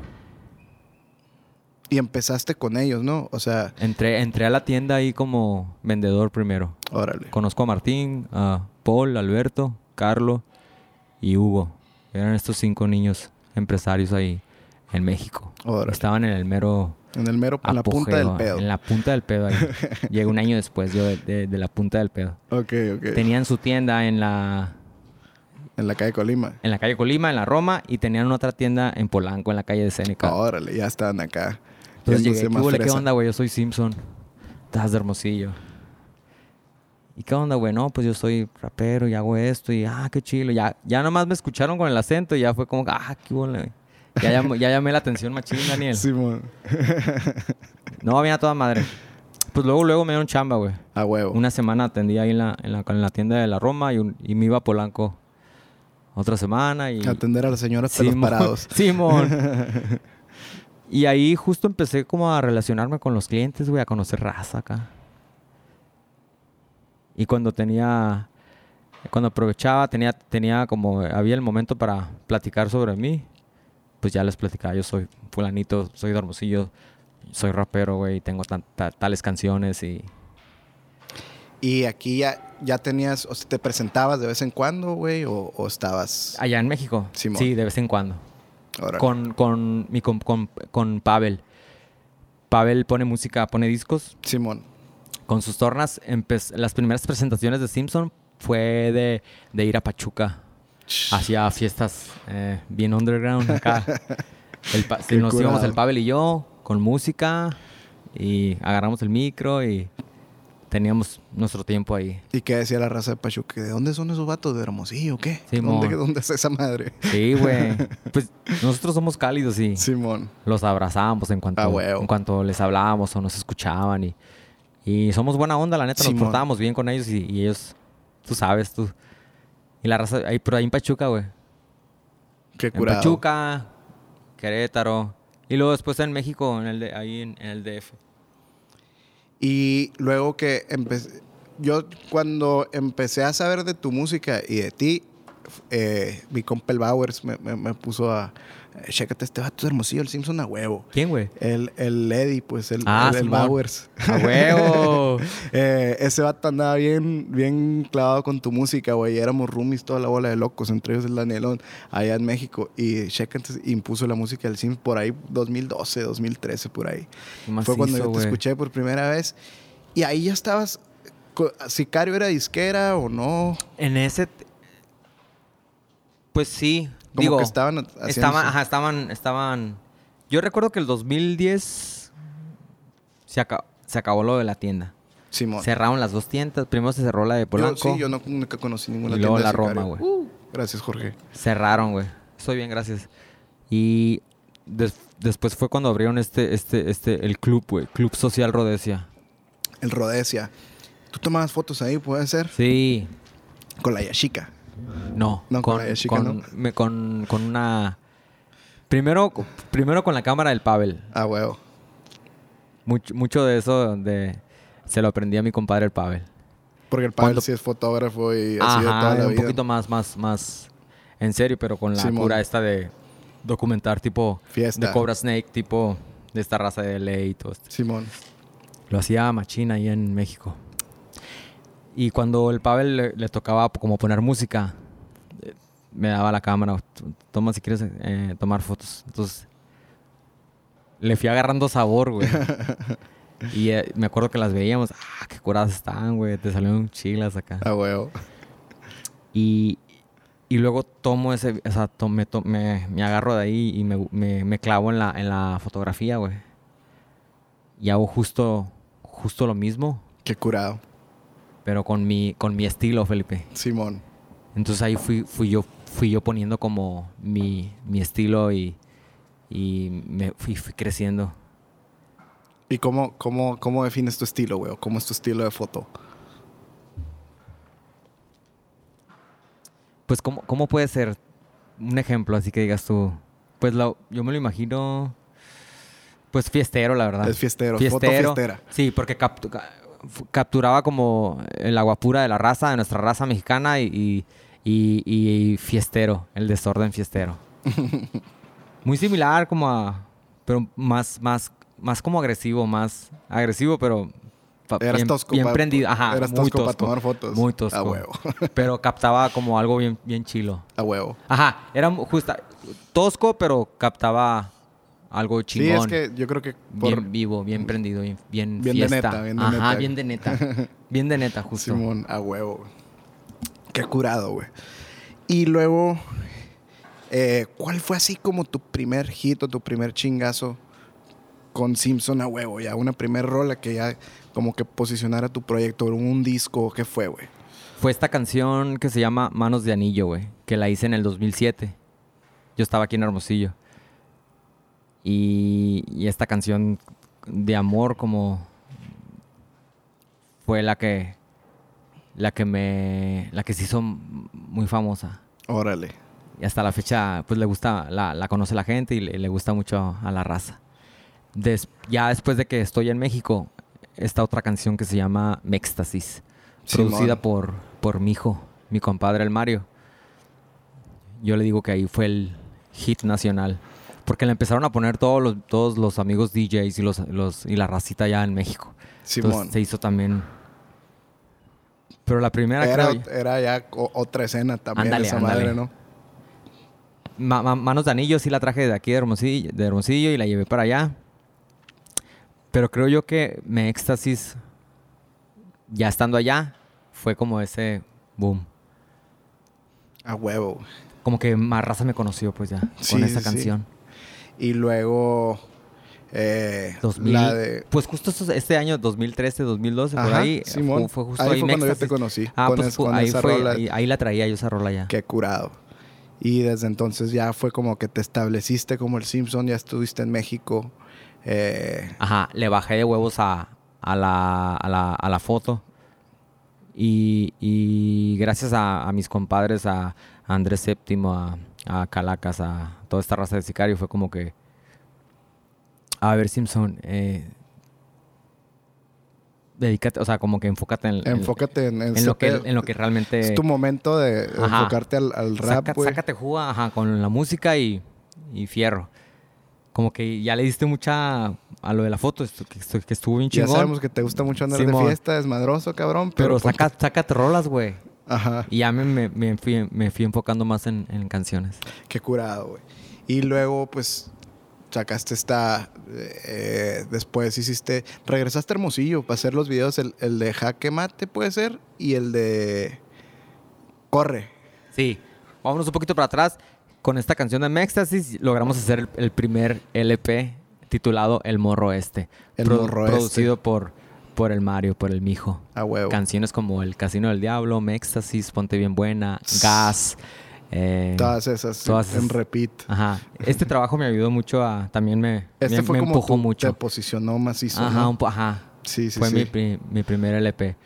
Y empezaste con ellos, ¿no? O sea, Entré, entré a la tienda ahí como vendedor primero. órale. Conozco a Martín, a Paul, Alberto, Carlo y Hugo. Eran estos cinco niños empresarios ahí en México. Órale. Estaban en el mero En el mero, en la punta del pedo. En la punta del pedo ahí. Llegué un año después yo de, de- de la punta del pedo. Ok, ok. Tenían su tienda en la, En la calle Colima. en la calle Colima, en la Roma, y tenían otra tienda en Polanco, en la calle de Seneca. Órale, ya estaban acá. Entonces llegué, ¿qué, huele? ¿qué onda, güey? Yo soy Simpson. Estás de Hermosillo. ¿Y qué onda, güey? No, pues yo soy rapero y hago esto y ah, qué chilo. Ya, ya nomás me escucharon con el acento y ya fue como, ah, qué huele, güey. Ya, llamó- ya llamé la atención machín, Daniel. Simón. No, bien a toda madre. Pues luego, luego me dieron chamba, güey. A huevo. Una semana atendí ahí en la, en la, en la tienda de la Roma y, un- y me iba a Polanco otra semana y... Atender a las señoras pelos Simón. parados. Simón. y ahí justo empecé como a relacionarme con los clientes, güey, a conocer raza acá. Y cuando tenía, cuando aprovechaba, tenía, tenía como, había el momento para platicar sobre mí, pues ya les platicaba, yo soy fulanito, soy de Hermosillo, soy rapero, güey, y tengo tales canciones y... Y aquí ya, ya tenías, o sea, te presentabas de vez en cuando, güey, o, o estabas. Allá en México, Simón. sí, de vez en cuando. Órale. Con, con, mi, con, con, con Pavel. Pavel pone música, pone discos. Simón. Con sus tornas, las primeras presentaciones de Simpson fue de, de ir a Pachuca. Hacía fiestas eh, bien underground acá. El nos íbamos el Pavel y yo con música y agarramos el micro y teníamos nuestro tiempo ahí. ¿Y qué decía la raza de Pachuca? ¿De dónde son esos vatos? ¿De Hermosillo o qué? Simón. ¿Dónde, ¿Dónde es esa madre? Sí, güey. Pues nosotros somos cálidos y Simón. los abrazábamos en cuanto, Ah, en cuanto les hablábamos o nos escuchaban y, y somos buena onda, la neta, nos portábamos bien con ellos y, y ellos, tú sabes, tú. Y la raza, ahí, pero ahí en Pachuca, güey. Qué En curado. Pachuca, Querétaro. Y luego después en México, en el de, ahí en, en el DF. Y luego que empecé, yo cuando empecé a saber de tu música y de ti, eh, mi compa el Bowers me, me- me puso a, eh, chécate este vato es hermosillo, el Simpson a huevo. ¿Quién, güey? El, el Eddie, pues el, Ah, el, el. Bowers. ¡A huevo! Eh, ese vato andaba bien, bien clavado con tu música, güey. Éramos roomies toda la bola de locos, entre ellos el Danielón, allá en México. Y chécate, impuso la música del Sims por ahí, 2012, 2013, por ahí. Fue cuando yo te escuché por primera vez. Y ahí ya estabas ¿Sicario era disquera o no? En ese... Pues sí. Como digo, que estaban haciendo estaban, ajá, estaban, estaban... Yo recuerdo que el 2010 se, aca- se acabó lo de la tienda. Simón. Cerraron las dos tiendas. Primero se cerró la de Yo, Polanco. sí, yo no, nunca conocí ninguna Y luego tienda la de Roma, güey. Uh, gracias, Jorge. Cerraron, güey. Estoy bien, gracias. Y des- después fue cuando abrieron este, este, este, el club, güey. Club Social Rodesia. El Rodesia. ¿Tú tomabas fotos ahí, puede ser? Sí. Con la Yashika. No. No, con con, la con, ¿no? me- con, con una... Primero, primero con la cámara del Pavel. Ah, huevo. Mucho, mucho de eso de, se lo aprendí a mi compadre el Pavel. Porque el padre Cuando- sí es fotógrafo y así de toda la un vida. poquito más, más, más en serio, pero con la Simón. cura esta de documentar tipo Fiesta. de Cobra Snake, tipo de esta raza de LA y todo esto. Simón. Lo hacía Machina ahí en México. Y cuando el Pavel le, le tocaba como poner música, eh, me daba la cámara, "T- toma si quieres eh, tomar fotos. Entonces, le fui agarrando sabor, güey. y eh, me acuerdo que las veíamos, ah, qué curadas están, güey, te salieron chilas acá. Ah, huevo. Y, y luego tomo ese, o sea, to- me, to- me- me agarro de ahí y me, me- me clavo en la, en la fotografía, güey. Y hago justo, justo lo mismo, Qué curado. Pero con mi, con mi estilo, Felipe. Simón. Entonces ahí fui, fui yo, fui yo poniendo como mi, mi estilo y, y me fui, fui creciendo. ¿Y cómo, cómo, cómo defines tu estilo, güey? ¿O ¿Cómo es tu estilo de foto? Pues, ¿cómo, cómo puede ser un ejemplo así que digas tú? Pues lo- yo me lo imagino, pues fiestero, la verdad. Es fiestero, foto fiestera. Sí, porque captu- ca- fu- capturaba como el agua pura de la raza, de nuestra raza mexicana y, y, y- y fiestero, el desorden fiestero. Muy similar como a, pero más, más, más como agresivo, más agresivo, pero Eras bien, tosco. bien prendido. Ajá, Eras muy tosco para tomar fotos. Muy tosco. A huevo. pero captaba como algo bien, bien chilo. A huevo. Ajá, era justa, tosco, pero captaba algo Sí, chingón. es que yo creo que por Bien vivo, bien prendido, bien, bien, Bien de neta, bien de Ajá, neta. bien de neta. bien de neta, justo. Simón, a huevo. güey. Qué curado, güey. Y luego, eh, ¿cuál fue así como tu primer hit o tu primer chingazo con Simpson a huevo? Ya una primer rola que ya como que posicionara tu proyecto, un disco, ¿qué fue, güey? Fue esta canción que se llama Manos de Anillo, güey, que la hice en el 2007. Yo estaba aquí en Hermosillo. Y, y esta canción de amor como fue la que la que me la que se hizo muy famosa. Órale. Y hasta la fecha, pues le gusta, la, la conoce la gente y le, le gusta mucho a la raza. Des- ya después de que estoy en México, esta otra canción que se llama Mextasis, producida por, por mi hijo, mi compadre el Mario. Yo le digo que ahí fue el hit nacional. Porque le empezaron a poner todos los, todos los amigos DJs y, los, los, y la racita allá en México. Simón. Entonces se hizo también. Pero la primera Era, creo- era ya o- otra escena también Ándale, esa ándale. madre, ¿no? Ma- ma- manos de anillo sí la traje de aquí de Hermosillo, de Hermosillo y la llevé para allá. Pero creo yo que me éxtasis, ya estando allá, fue como ese boom. A huevo. Como que más raza me conoció pues ya Sí, con esa sí. canción. Y luego eh, 2000, la de... Pues justo este año, 2013, 2012, por Ajá, ahí, Simón. fue, justo Ahí ahí, fue cuando yo te conocí, Ah, con pues es- fu- con ahí, esa fue, rola. ahí, ahí la traía yo esa rola ya. Qué curado. Y desde entonces ya fue como que te estableciste como el Simpson, ya estuviste en México. Eh, Ajá, le bajé de huevos a, a, la, a, la, a la foto. Y, y gracias a, mis compadres, a Andrés Séptimo, a, a Calacas, a toda esta raza de sicario, fue como que. A ver, Simpson, eh, dedícate, o sea, como que enfócate en, en- enfócate en, en en lo, que, en lo que realmente. Es tu momento de Ajá. enfocarte al, al rap, Saca- sácate jugo ajá, con la música y, y fierro. Como que ya le diste mucha a lo de la foto, que, que estuvo bien Ya chingón. sabemos que te gusta mucho andar de Simón. fiesta, desmadroso, cabrón. Pero, Pero saca, sácate rolas, güey. Ajá. Y ya me, me, me fui, me fui enfocando más en, en canciones. Qué curado, güey. Y luego, pues, sacaste esta. eh, después hiciste. Regresaste a Hermosillo para hacer los videos, el, el de Jaque Mate, puede ser, y el de. Corre. Sí, vámonos un poquito para atrás. Con esta canción de Mextasis logramos hacer el, el primer LP titulado El Morro Este. El Morro Este. Producido por, por el Mario, por el Mijo. A huevo. Canciones como El Casino del Diablo, Mextasis, Ponte Bien Buena, Gas. eh, Todas esas, todas en esas. repeat. Ajá. Este trabajo me ayudó mucho a... También me, Este me, fue me como empujó tú mucho. te posicionó macizo. Ajá, ¿no? un ajá. Sí, sí, Fue sí. Mi, mi primer LP.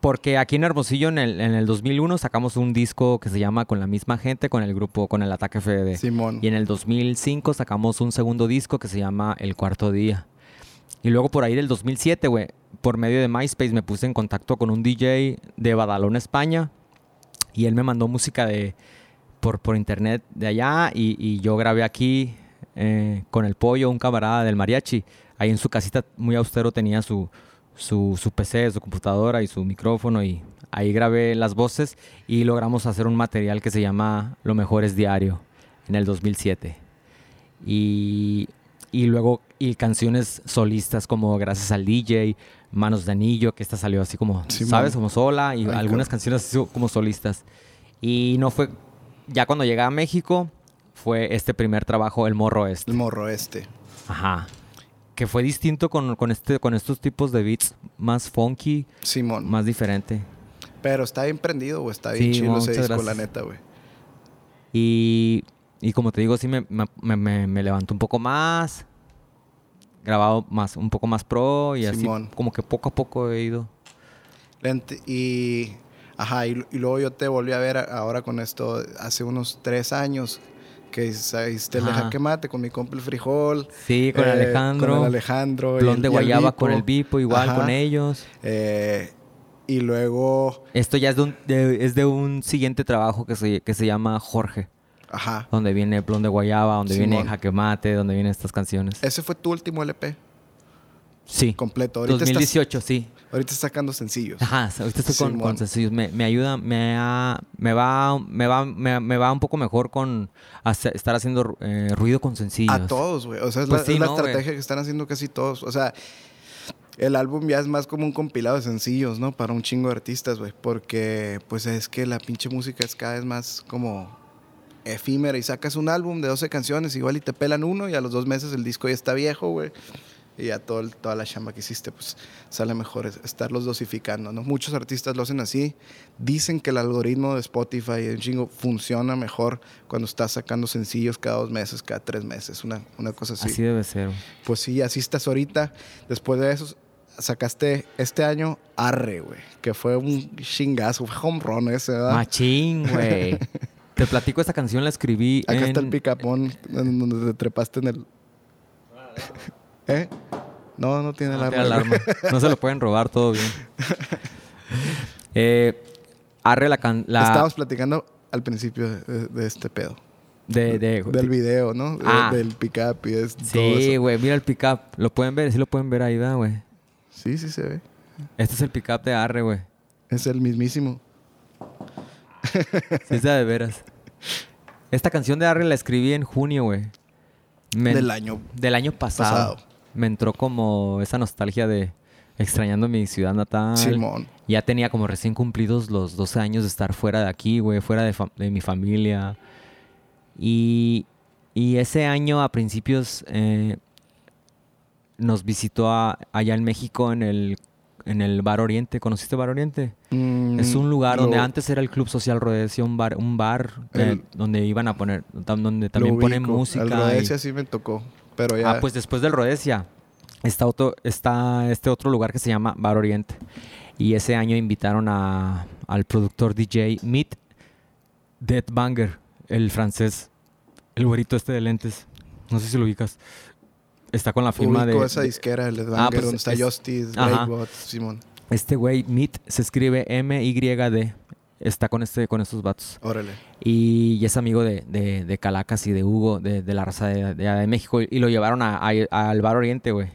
Porque aquí en Hermosillo, en el, en el 2001, sacamos un disco que se llama Con la misma gente, con el grupo, con el Ataque FD. Simón. Y en el 2005 sacamos un segundo disco que se llama El Cuarto Día. Y luego por ahí del 2007, güey, por medio de MySpace me puse en contacto con un DJ de Badalona, España. Y él me mandó música de, por, por internet de allá. Y, y yo grabé aquí eh, con el pollo, un camarada del mariachi. Ahí en su casita muy austero tenía su, su, su PC, su computadora y su micrófono. Y ahí grabé las voces y logramos hacer un material que se llama Lo Mejor es Diario en el 2007. Y, y luego y canciones solistas como Gracias al DJ, Manos de Anillo, que esta salió así como. ¿sabes? Como sola y Ay, algunas canciones así como solistas. Y no fue, ya cuando llegué a México, fue este primer trabajo, El Morro Este. El morro este. Ajá. Que fue distinto con, con, este, con estos tipos de beats más funky, Simón. más diferente. Pero está bien prendido, güey. Está bien Sí, chido ese disco, la gracias. neta, güey. Y, y como te digo, sí me, me, me- me levantó un poco más. Grabado más, un poco más pro y Simón. así como que poco a poco he ido. Lente- Y, ajá, y, y luego yo te volví a ver ahora con esto hace unos tres años que hiciste el jaque mate con mi compa el frijol. Sí, con eh, Alejandro. Con el Alejandro. Blon el- de el Guayaba Vipo. con el Vipo, igual Ajá. con ellos. Eh, y luego, Esto ya es de un, de- es de un siguiente trabajo que se, que se llama Jorge. Ajá. Donde viene Blon de Guayaba, donde viene Simón. Jaque Mate, donde vienen estas canciones. Ese fue tu último LP Sí. completo. Ahorita, 2018, sí. Estás, ahorita estás sacando sencillos. Ajá, ahorita estoy con, sencillos. Me, me ayuda, me, ha- me, va, me, va, me, me va un poco mejor con hacer- estar haciendo eh, ruido con sencillos. A todos, güey. O sea, es Pues la, sí, es la ¿no, estrategia que están haciendo casi todos. O sea, el álbum ya es más como un compilado de sencillos, ¿no? Para un chingo de artistas, güey. Porque, pues, es que la pinche música es cada vez más como efímera. Y sacas un álbum de 12 canciones, igual y te pelan uno, y a los dos meses el disco ya está viejo, güey. Y ya todo toda la chamba que hiciste, pues, sale mejor es- estarlos dosificando, ¿no? Muchos artistas lo hacen así. Dicen que el algoritmo de Spotify y chingo funciona mejor cuando estás sacando sencillos cada dos meses, cada tres meses, una, una cosa así. Así debe ser. Pues sí, así estás ahorita. Después de eso, sacaste este año Arre, güey, que fue un chingazo, fue home run ese, ¿verdad? Machín, güey. Te platico, esta canción la escribí Acá en... está el picapón en donde te trepaste en el... ¿Eh? No, no tiene No alarma. tiene güey. alarma. No se lo pueden robar, todo bien. Eh, arre la... can- la Estábamos platicando al principio de, de este pedo. de, de- Del video, ¿no? De- Ah. del pickup y es todo Sí, güey, mira el pickup. Lo pueden ver, sí lo pueden ver ahí, ¿verdad, güey? Sí, sí se ve. Este es el pickup de Arre, güey. Es el mismísimo. Sí, de veras. Esta canción de Arre la escribí en junio, güey. Del año del año pasado. pasado. Me entró como esa nostalgia de extrañando mi ciudad natal. Simón. Ya tenía como recién cumplidos los 12 años de estar fuera de aquí, güey, fuera de, mi familia. Y, y ese año, a principios, eh, nos visitó a- allá en México en el, en el Bar Oriente. ¿Conociste Bar Oriente? Mm, Es un lugar donde lo- antes era el Club Social Rodesia, un bar, un bar eh, donde iban a poner, donde también ponen música. El y- Rodesia sí me tocó. Pero ya. Ah, pues después del Rodesia está, otro, está este otro lugar que se llama Bar Oriente. Y ese año invitaron a, al productor DJ Meet Dead Banger, el francés, el güerito este de lentes. No sé si lo ubicas. Está con la firma de, esa disquera, el Ah, pues donde está es- Justice. Breakbot, Simón. este güey Meet se escribe M Y D. Está con este con estos vatos. Órale. Y, y es amigo de, de, de Calacas y de Hugo, de, de la raza de, de, de México. Y lo llevaron a- a- al Bar Oriente, güey.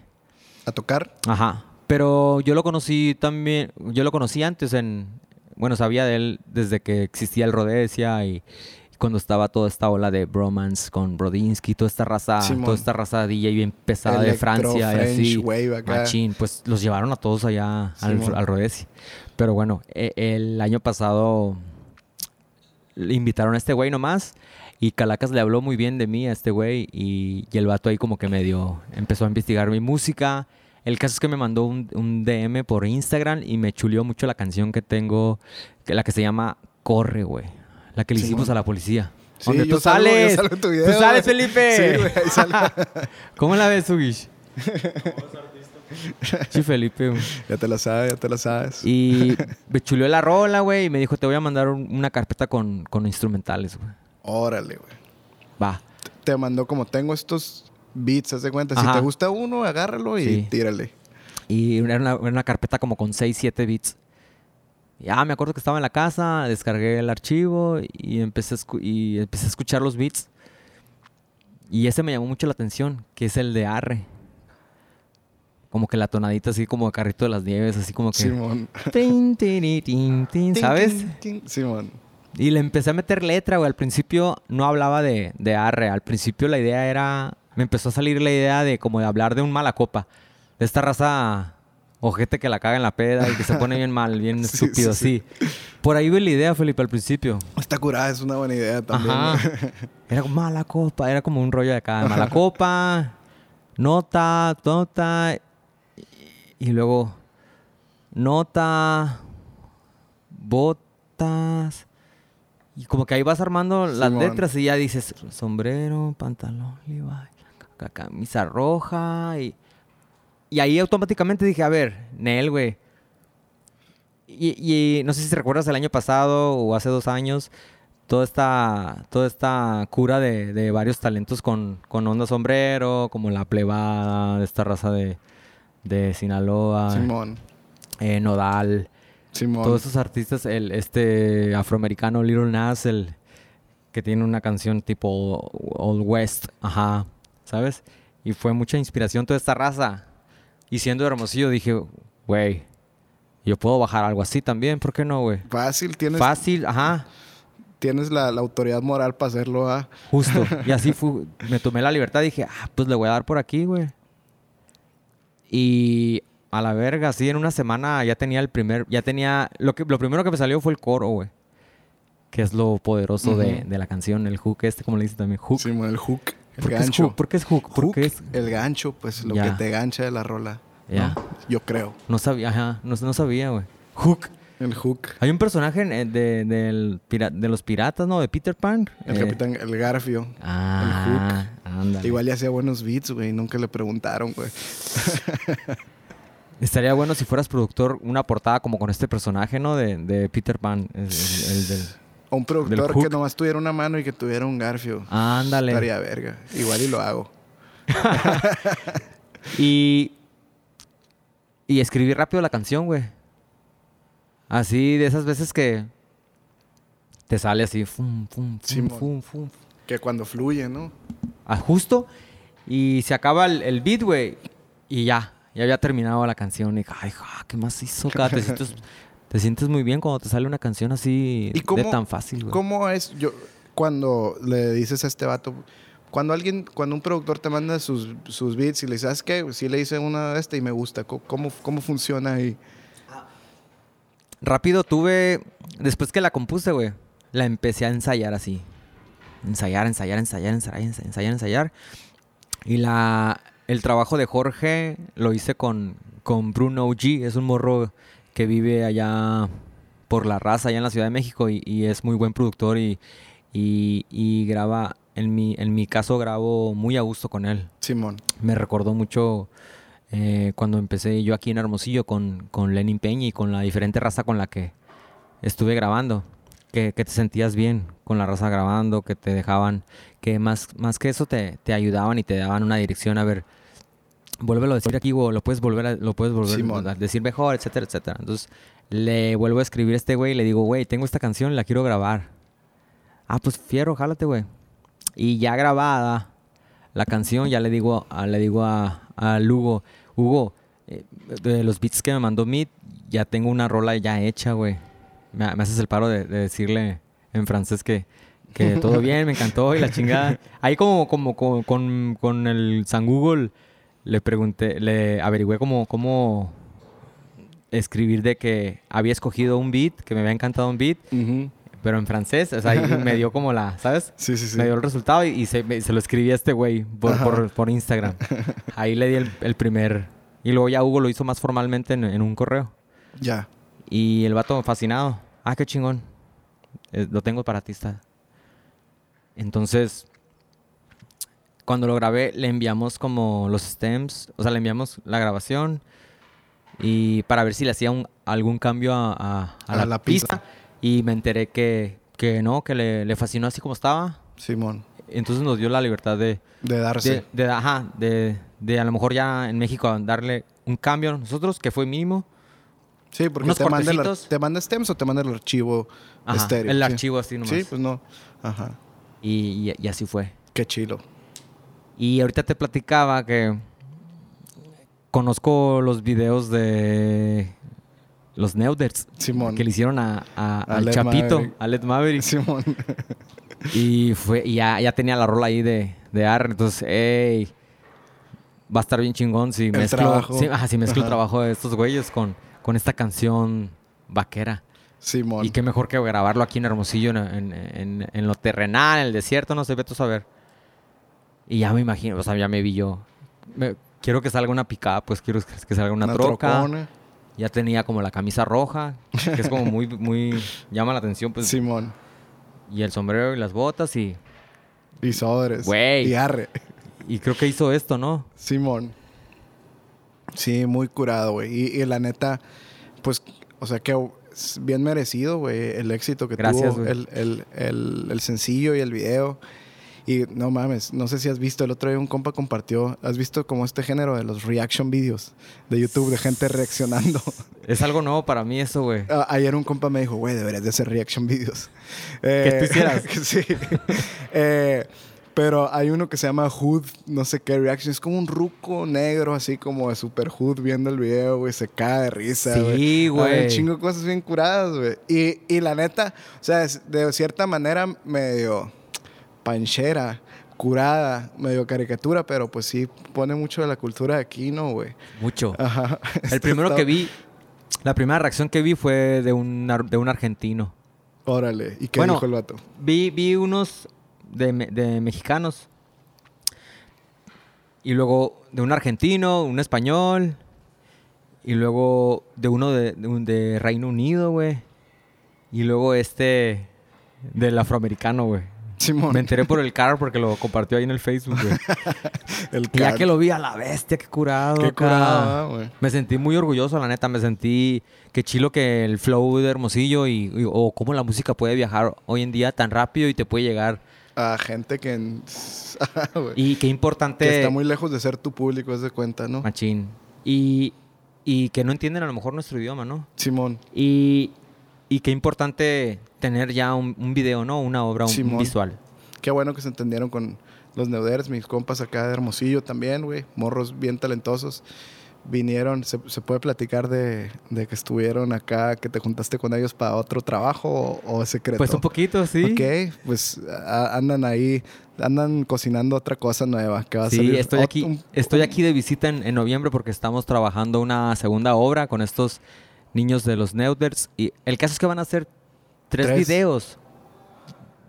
A tocar. Ajá. Pero yo lo conocí también, yo lo conocí antes en, bueno, sabía de él desde que existía el Rodesia y cuando estaba toda esta ola de bromance con Brodinsky, toda esta raza, Simón. toda esta raza DJ bien pesada de Francia y así. wave acá. Machín, pues los llevaron a todos allá al, Simón. al Rodesi. Pero bueno, e- el año pasado le invitaron a este güey nomás y Calacas le habló muy bien de mí a este güey y, y el vato ahí como que medio empezó a investigar mi música. El caso es que me mandó un, un DM por Instagram y me chuleó mucho la canción que tengo, que la que se llama Corre, güey. La que le hicimos a la policía. Sí, yo tú salgo- yo sales. salgo en tu tú sales, güey. Felipe. Sí, güey, ahí sale. ¿Cómo la ves, Sugish? Sí, Felipe. güey. ya te la sabes, ya te la sabes. Y me chuleó la rola, güey, y me dijo, te voy a mandar un- una carpeta con, con instrumentales, güey. Órale, güey. Va. Te mandó como tengo estos beats, haz de cuenta. Si te gusta uno, agárralo y Sí. tírale. Y era una, era una carpeta como con 6, 7 bits. Ya me acuerdo que estaba en la casa, descargué el archivo y empecé a, y empecé a escuchar los beats. Y ese me llamó mucho la atención, que es el de Arre. Como que la tonadita así como de carrito de las nieves, así como que... Simón. Tin, tin, tin, ¿Sabes? Simón. Y le empecé a meter letra, güey. Al principio no hablaba de, de arre. Al principio la idea era... Me empezó a salir la idea de como de hablar de un mala copa. De esta raza ojete que la caga en la peda y que se pone bien mal, bien Sí, estúpido, sí, así. Por ahí ve la idea, Felipe, al principio. Está curada, es una buena idea también. Ajá. Era como mala copa. Era como un rollo de acá. Mala copa, nota, nota. Y, y luego nota, botas. Y como que ahí vas armando las Simón. letras y ya dices sombrero, pantalón, Levi, camisa roja. Y, y ahí automáticamente dije, a ver, Nel, güey. Y, y no sé si te recuerdas el año pasado o hace dos años, toda esta, toda esta cura de, de varios talentos con, con onda sombrero, como la plebada, de esta raza de, de Sinaloa, Simón. eh, Nodal, Simón. todos esos artistas, el, este afroamericano Little Nas, el que tiene una canción tipo Old West, ajá, ¿sabes? Y fue mucha inspiración toda esta raza. Y siendo Hermosillo dije, güey, yo puedo bajar algo así también, ¿por qué no, güey? Fácil, tienes, Fácil, ajá, tienes la, la autoridad moral para hacerlo. ¿ah? justo. Y así fue, me tomé la libertad y dije, ah, pues le voy a dar por aquí, güey. Y a la verga, así en una semana ya tenía el primer, ya tenía, lo, que, lo primero que me salió fue el coro, güey. Que es lo poderoso de, la canción, el hook este, como le dice también, hook. Simón, el hook. El ¿Por qué es gancho. hook? ¿Por qué es hook? ¿Por Hook, qué es...? El gancho, pues lo Ya. que te gancha de la rola. Ya. ¿no? Yo creo. No sabía, ajá, no, no sabía, güey. Hook. El hook. Hay un personaje eh, de, de los piratas, ¿no? De Peter Pan. El Eh, capitán, el garfio. Ah, ándale. Igual ya hacía buenos beats, güey. Nunca le preguntaron, güey. Estaría bueno si fueras productor, una portada como con este personaje, ¿no? De, de Peter Pan. el- el- el del- O un productor que nomás tuviera una mano y que tuviera un garfio. Ándale. Estaría verga. Igual y lo hago. Y. Y escribí rápido la canción, güey. Así, de esas veces que. Te sale así, fum, fum, fum, fum, fum. Que cuando fluye, ¿no? Ah, justo. Y se acaba el, el beat, güey. Y ya, ya había terminado la canción. Y ay, ja, ¿qué más hizo? acá? Te sientes, te sientes muy bien cuando te sale una canción así ¿Y de tan fácil, güey. ¿Cómo es yo cuando le dices a este vato, cuando alguien, cuando un productor te manda sus, sus beats y le dices, ¿sabes qué? Sí le hice una de esta y me gusta. ¿Cómo, cómo, funciona ahí? Rápido tuve, después que la compuse, güey, la empecé a ensayar así. Ensayar, ensayar, ensayar, ensayar, ensayar, ensayar, ensayar. Y la, el trabajo de Jorge lo hice con, con Bruno G. Es un morro que vive allá por la raza, allá en la Ciudad de México. Y, y es muy buen productor y, y, y graba, en mi, en mi caso grabo muy a gusto con él Simón. me recordó mucho eh, cuando empecé yo aquí en Hermosillo con, con Lenin Peña y con la diferente raza con la que estuve grabando. Que, que te sentías bien con la raza grabando, que te dejaban, que más, más que eso te, te ayudaban y te daban una dirección a ver, vuélvelo a decir aquí o lo puedes volver a, lo puedes volver Simón. a decir mejor, etcétera, etcétera. Entonces le vuelvo a escribir a este güey y le digo, güey, tengo esta canción, la quiero grabar. Ah, pues fiero, jálate, güey. Y ya grabada la canción, ya le digo, a, le digo a, a Lugo, Hugo, eh, de los beats que me mandó Meet, ya tengo una rola ya hecha, güey. Me, me haces el paro de, de decirle en francés que, que todo bien, me encantó y la chingada. Ahí como, como, como con, con el San Google le pregunté, le averigüé cómo, cómo escribir de que había escogido un beat, que me había encantado un beat, pero en francés, o sea, ahí me dio como la, ¿sabes? Sí, sí, sí. Me dio el resultado y, y se, me- se lo escribí a este güey por, Ajá. por, por Instagram. Ahí le di el, el primer... Y luego ya Hugo lo hizo más formalmente en, en un correo. Ya. Y el vato fascinado. Ah, qué chingón. Eh, lo tengo para ti, está. Entonces, cuando lo grabé, le enviamos como los stems. O sea, le enviamos la grabación. Y para ver si le hacía un- algún cambio a, a- a A la, la pista. pista. Y me enteré que, que no, que le, le fascinó así como estaba. Simón. Entonces nos dio la libertad de, De darse. de, de- ajá, de, de a lo mejor ya en México darle un cambio a nosotros, que fue mínimo. sí, porque te manda, el, te manda stems o te manda el archivo Ajá, estéreo. el Sí. archivo así nomás. Sí, pues no. Ajá. Y, y- y así fue. Qué chilo. Y ahorita te platicaba que conozco los videos de los Neuders Simón. que le hicieron a, a- A al Led Chapito, Maverick. a Led Maverick. Simón. Y fue, y ya, ya tenía la rola ahí de, de Arre. Entonces, hey, va a estar bien chingón si El mezclo, trabajo. si mezclo el trabajo de estos güeyes con, con esta canción vaquera. Simón. Y qué mejor que grabarlo aquí en Hermosillo, en, en- en- en lo terrenal, en el desierto, no sé, vete a saber. Y ya me imagino, o sea, ya me vi yo. Me- quiero que salga una picada, pues quiero que, salga una, Una troca. trocona. Ya tenía como la camisa roja, que es como muy, muy, llama la atención, pues. Simón. Y el sombrero y las botas y, Y sobres. Güey. Y arre. y creo que hizo esto, ¿no? Simón. Sí, muy curado, güey. Y, y la neta, pues, o sea que bien merecido, güey, el éxito que Gracias, tuvo güey. el, el, el, el sencillo y el video. Y no mames, no sé si has visto, el otro día un compa compartió, ¿has visto como este género de los reaction videos de YouTube de gente reaccionando? Es algo nuevo para mí eso, güey. A- Ayer un compa me dijo, güey, deberías de hacer reaction videos. Que tú hicieras. sí. Eh, pero hay uno que se llama Hood, no sé qué reaction. Es como un ruco negro, así como de super Hood viendo el video, güey. Se cae de risa, Sí, güey. Un chingo de cosas bien curadas, güey. Y, y la neta, o sea, de cierta manera medio panchera, curada, medio caricatura, pero pues sí pone mucho de la cultura de aquí, ¿no, güey? Mucho. Ajá. El primero que vi, la primera reacción que vi fue de un, de un argentino. Órale. ¿Y qué Bueno, dijo el vato? Vi, vi unos de, de mexicanos. Y luego de un argentino, un español. Y luego de uno de, de, de Reino Unido, güey. Y luego este del afroamericano, güey. Simón. Me enteré por el car porque lo compartió ahí en el Facebook, güey. El Y ya que lo vi a la bestia, qué curado. Qué curado, ah, güey. Me sentí muy orgulloso, la neta. Me sentí que chilo que el flow de Hermosillo y, y- o cómo la música puede viajar hoy en día tan rápido y te puede llegar. A gente que... en- Ah. Y qué importante. que está muy lejos de ser tu público, es de cuenta, ¿no? Machín. Y, y que no entienden a lo mejor nuestro idioma, ¿no? Simón. Y, y qué importante tener ya un, un video, ¿no? Una obra, un, visual. Qué bueno que se entendieron con los Neuders, mis compas acá de Hermosillo también, güey. Morros bien talentosos. Vinieron, se, se puede platicar de, de que estuvieron acá, que te juntaste con ellos para otro trabajo o, o secreto. Pues un poquito, sí. Ok, pues a- andan ahí, andan cocinando otra cosa nueva que va a Sí, salir. estoy aquí, un- estoy aquí de visita en, en noviembre porque estamos trabajando una segunda obra con estos niños de los Neuders. Y el caso es que van a hacer tres, Tres. videos.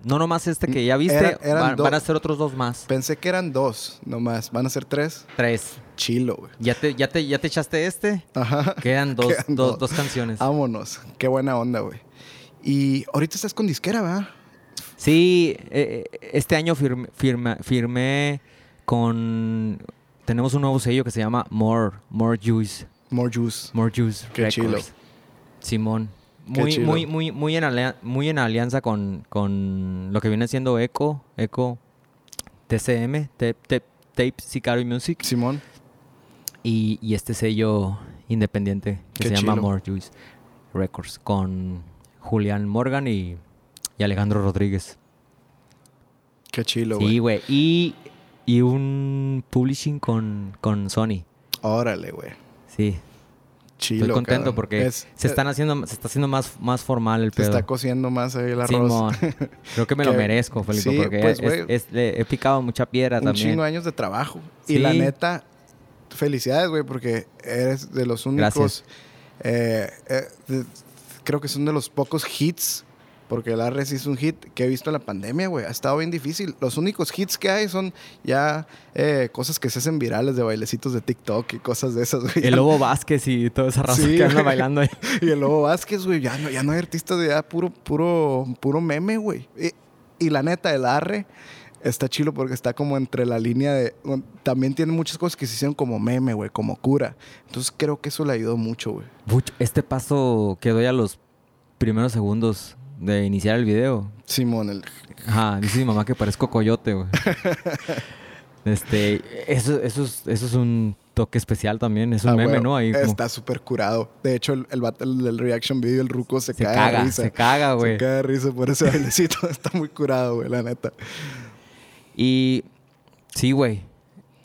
No nomás este que ya viste, van, a ser otros dos más. Pensé que eran dos nomás, van a ser tres. Tres. Chilo, güey. ¿Ya te, ya te, ya te echaste este? Ajá. Quedan dos, Quedan dos, dos. dos canciones. Vámonos. Qué buena onda, güey. Y ahorita estás con disquera, ¿verdad? Sí, eh, eh, este año firmé, firma- firmé con... Tenemos un nuevo sello que se llama More, More Juice. More Juice. More Juice Qué Records. chilo. Simón. Muy, chilo. muy, muy, muy en, alia- muy en alianza con, con lo que viene siendo Echo, Echo TCM, Tape, Tape, Tape Sicario Music, Simón. y, y este sello independiente que Qué se llama. More Juice Records, con Julián Morgan y, y Alejandro Rodríguez. Qué chilo, Sí, güey. güey. Y, y un publishing con, con Sony. Órale, güey. Sí. Chilo, Estoy contento porque Es- se están haciendo, se está haciendo más, más formal el Se pedo. está cociendo más ahí el arroz. Simón. Creo que me lo merezco, Felipe, sí, porque pues, es- güey. es- le he picado mucha piedra un también. chingo de años de trabajo. Y Sí. la neta, felicidades, güey, porque eres de los únicos. Gracias. eh, eh, de- creo que son de los pocos hits, porque el Arre sí es un hit que he visto en la pandemia, güey. Ha estado bien difícil. Los únicos hits que hay son ya eh, cosas que se hacen virales de bailecitos de TikTok y cosas de esas, güey. El Lobo Vázquez y toda esa raza Sí, que anda bailando ahí. Y el Lobo Vázquez, güey, ya no, ya no hay artistas de ya puro, puro, puro meme, güey. Y, y la neta, el Arre está chilo porque está como entre la línea de... También tiene muchas cosas que se hicieron como meme, güey, como cura. Entonces creo que eso le ayudó mucho, güey. Este paso que doy a los primeros segundos de iniciar el video. Simón, el... Ajá, dice mi mamá que parezco coyote, güey. este, eso, eso, es, eso es un toque especial también. Es un Ah, meme, ¿no? Ahí como- Está súper curado. De hecho, el, el, el del reaction video, el ruco, se, se cae de caga, risa. se caga, güey. Se cae de risa por ese bailecito. está muy curado, güey, la neta. Y sí, güey.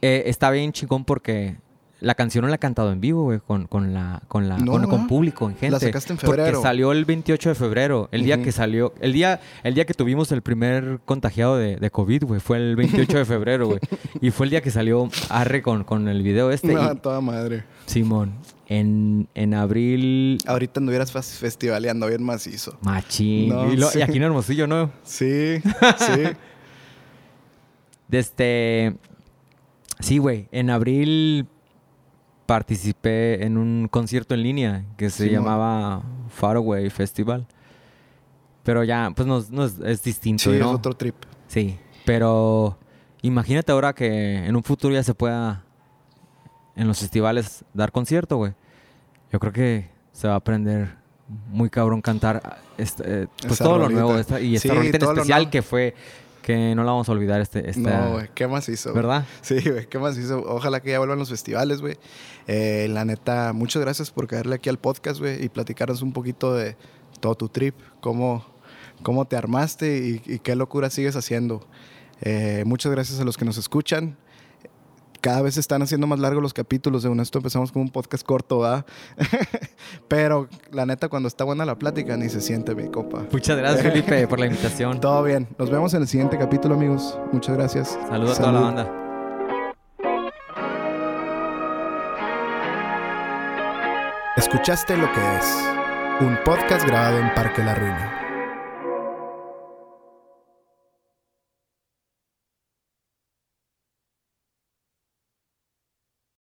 Eh, está bien chingón porque la canción no la he cantado en vivo, güey, con, con la, con la, No, con, con público, en gente. La sacaste en febrero. Porque salió el 28 de febrero, el día que salió, el día, el día que tuvimos el primer contagiado de, de COVID, güey, fue el 28 de febrero, güey. y fue el día que salió Arre con, con el video este. No, y- toda madre. Simón, en, en abril, Ahorita anduvieras fes- festivaleando bien macizo. machín. No, y, lo- sí. y aquí en Hermosillo, ¿no? Sí, sí. Desde. Sí, güey. En abril participé en un concierto en línea que se llamaba Faraway Festival. Pero ya, pues no, no es, es distinto, Sí, ¿no? es otro trip. Sí. Pero imagínate ahora que en un futuro ya se pueda en los festivales dar concierto, güey. Yo creo que se va a aprender muy cabrón cantar este, eh, pues todo lo nuevo esta- y esta Sí, rolita en especial que fue que no la vamos a olvidar este esta, No, güey, qué güey. ¿verdad? Sí, güey, qué más hizo. Ojalá que ya vuelvan los festivales, güey. Eh, la neta, muchas gracias por caerle aquí al podcast, güey, y platicarnos un poquito de todo tu trip, cómo, cómo te armaste y, y qué locura sigues haciendo. Eh, muchas gracias a los que nos escuchan. Cada vez se están haciendo más largos los capítulos. Según esto empezamos con un podcast corto, ¿verdad? Pero la neta, cuando está buena la plática, ni se siente, mi copa. Muchas gracias, Felipe, por la invitación. Todo bien. Nos vemos en el siguiente capítulo, amigos. Muchas gracias. Saludos a toda la banda. Escuchaste lo que es un podcast grabado en Parque La Ruina.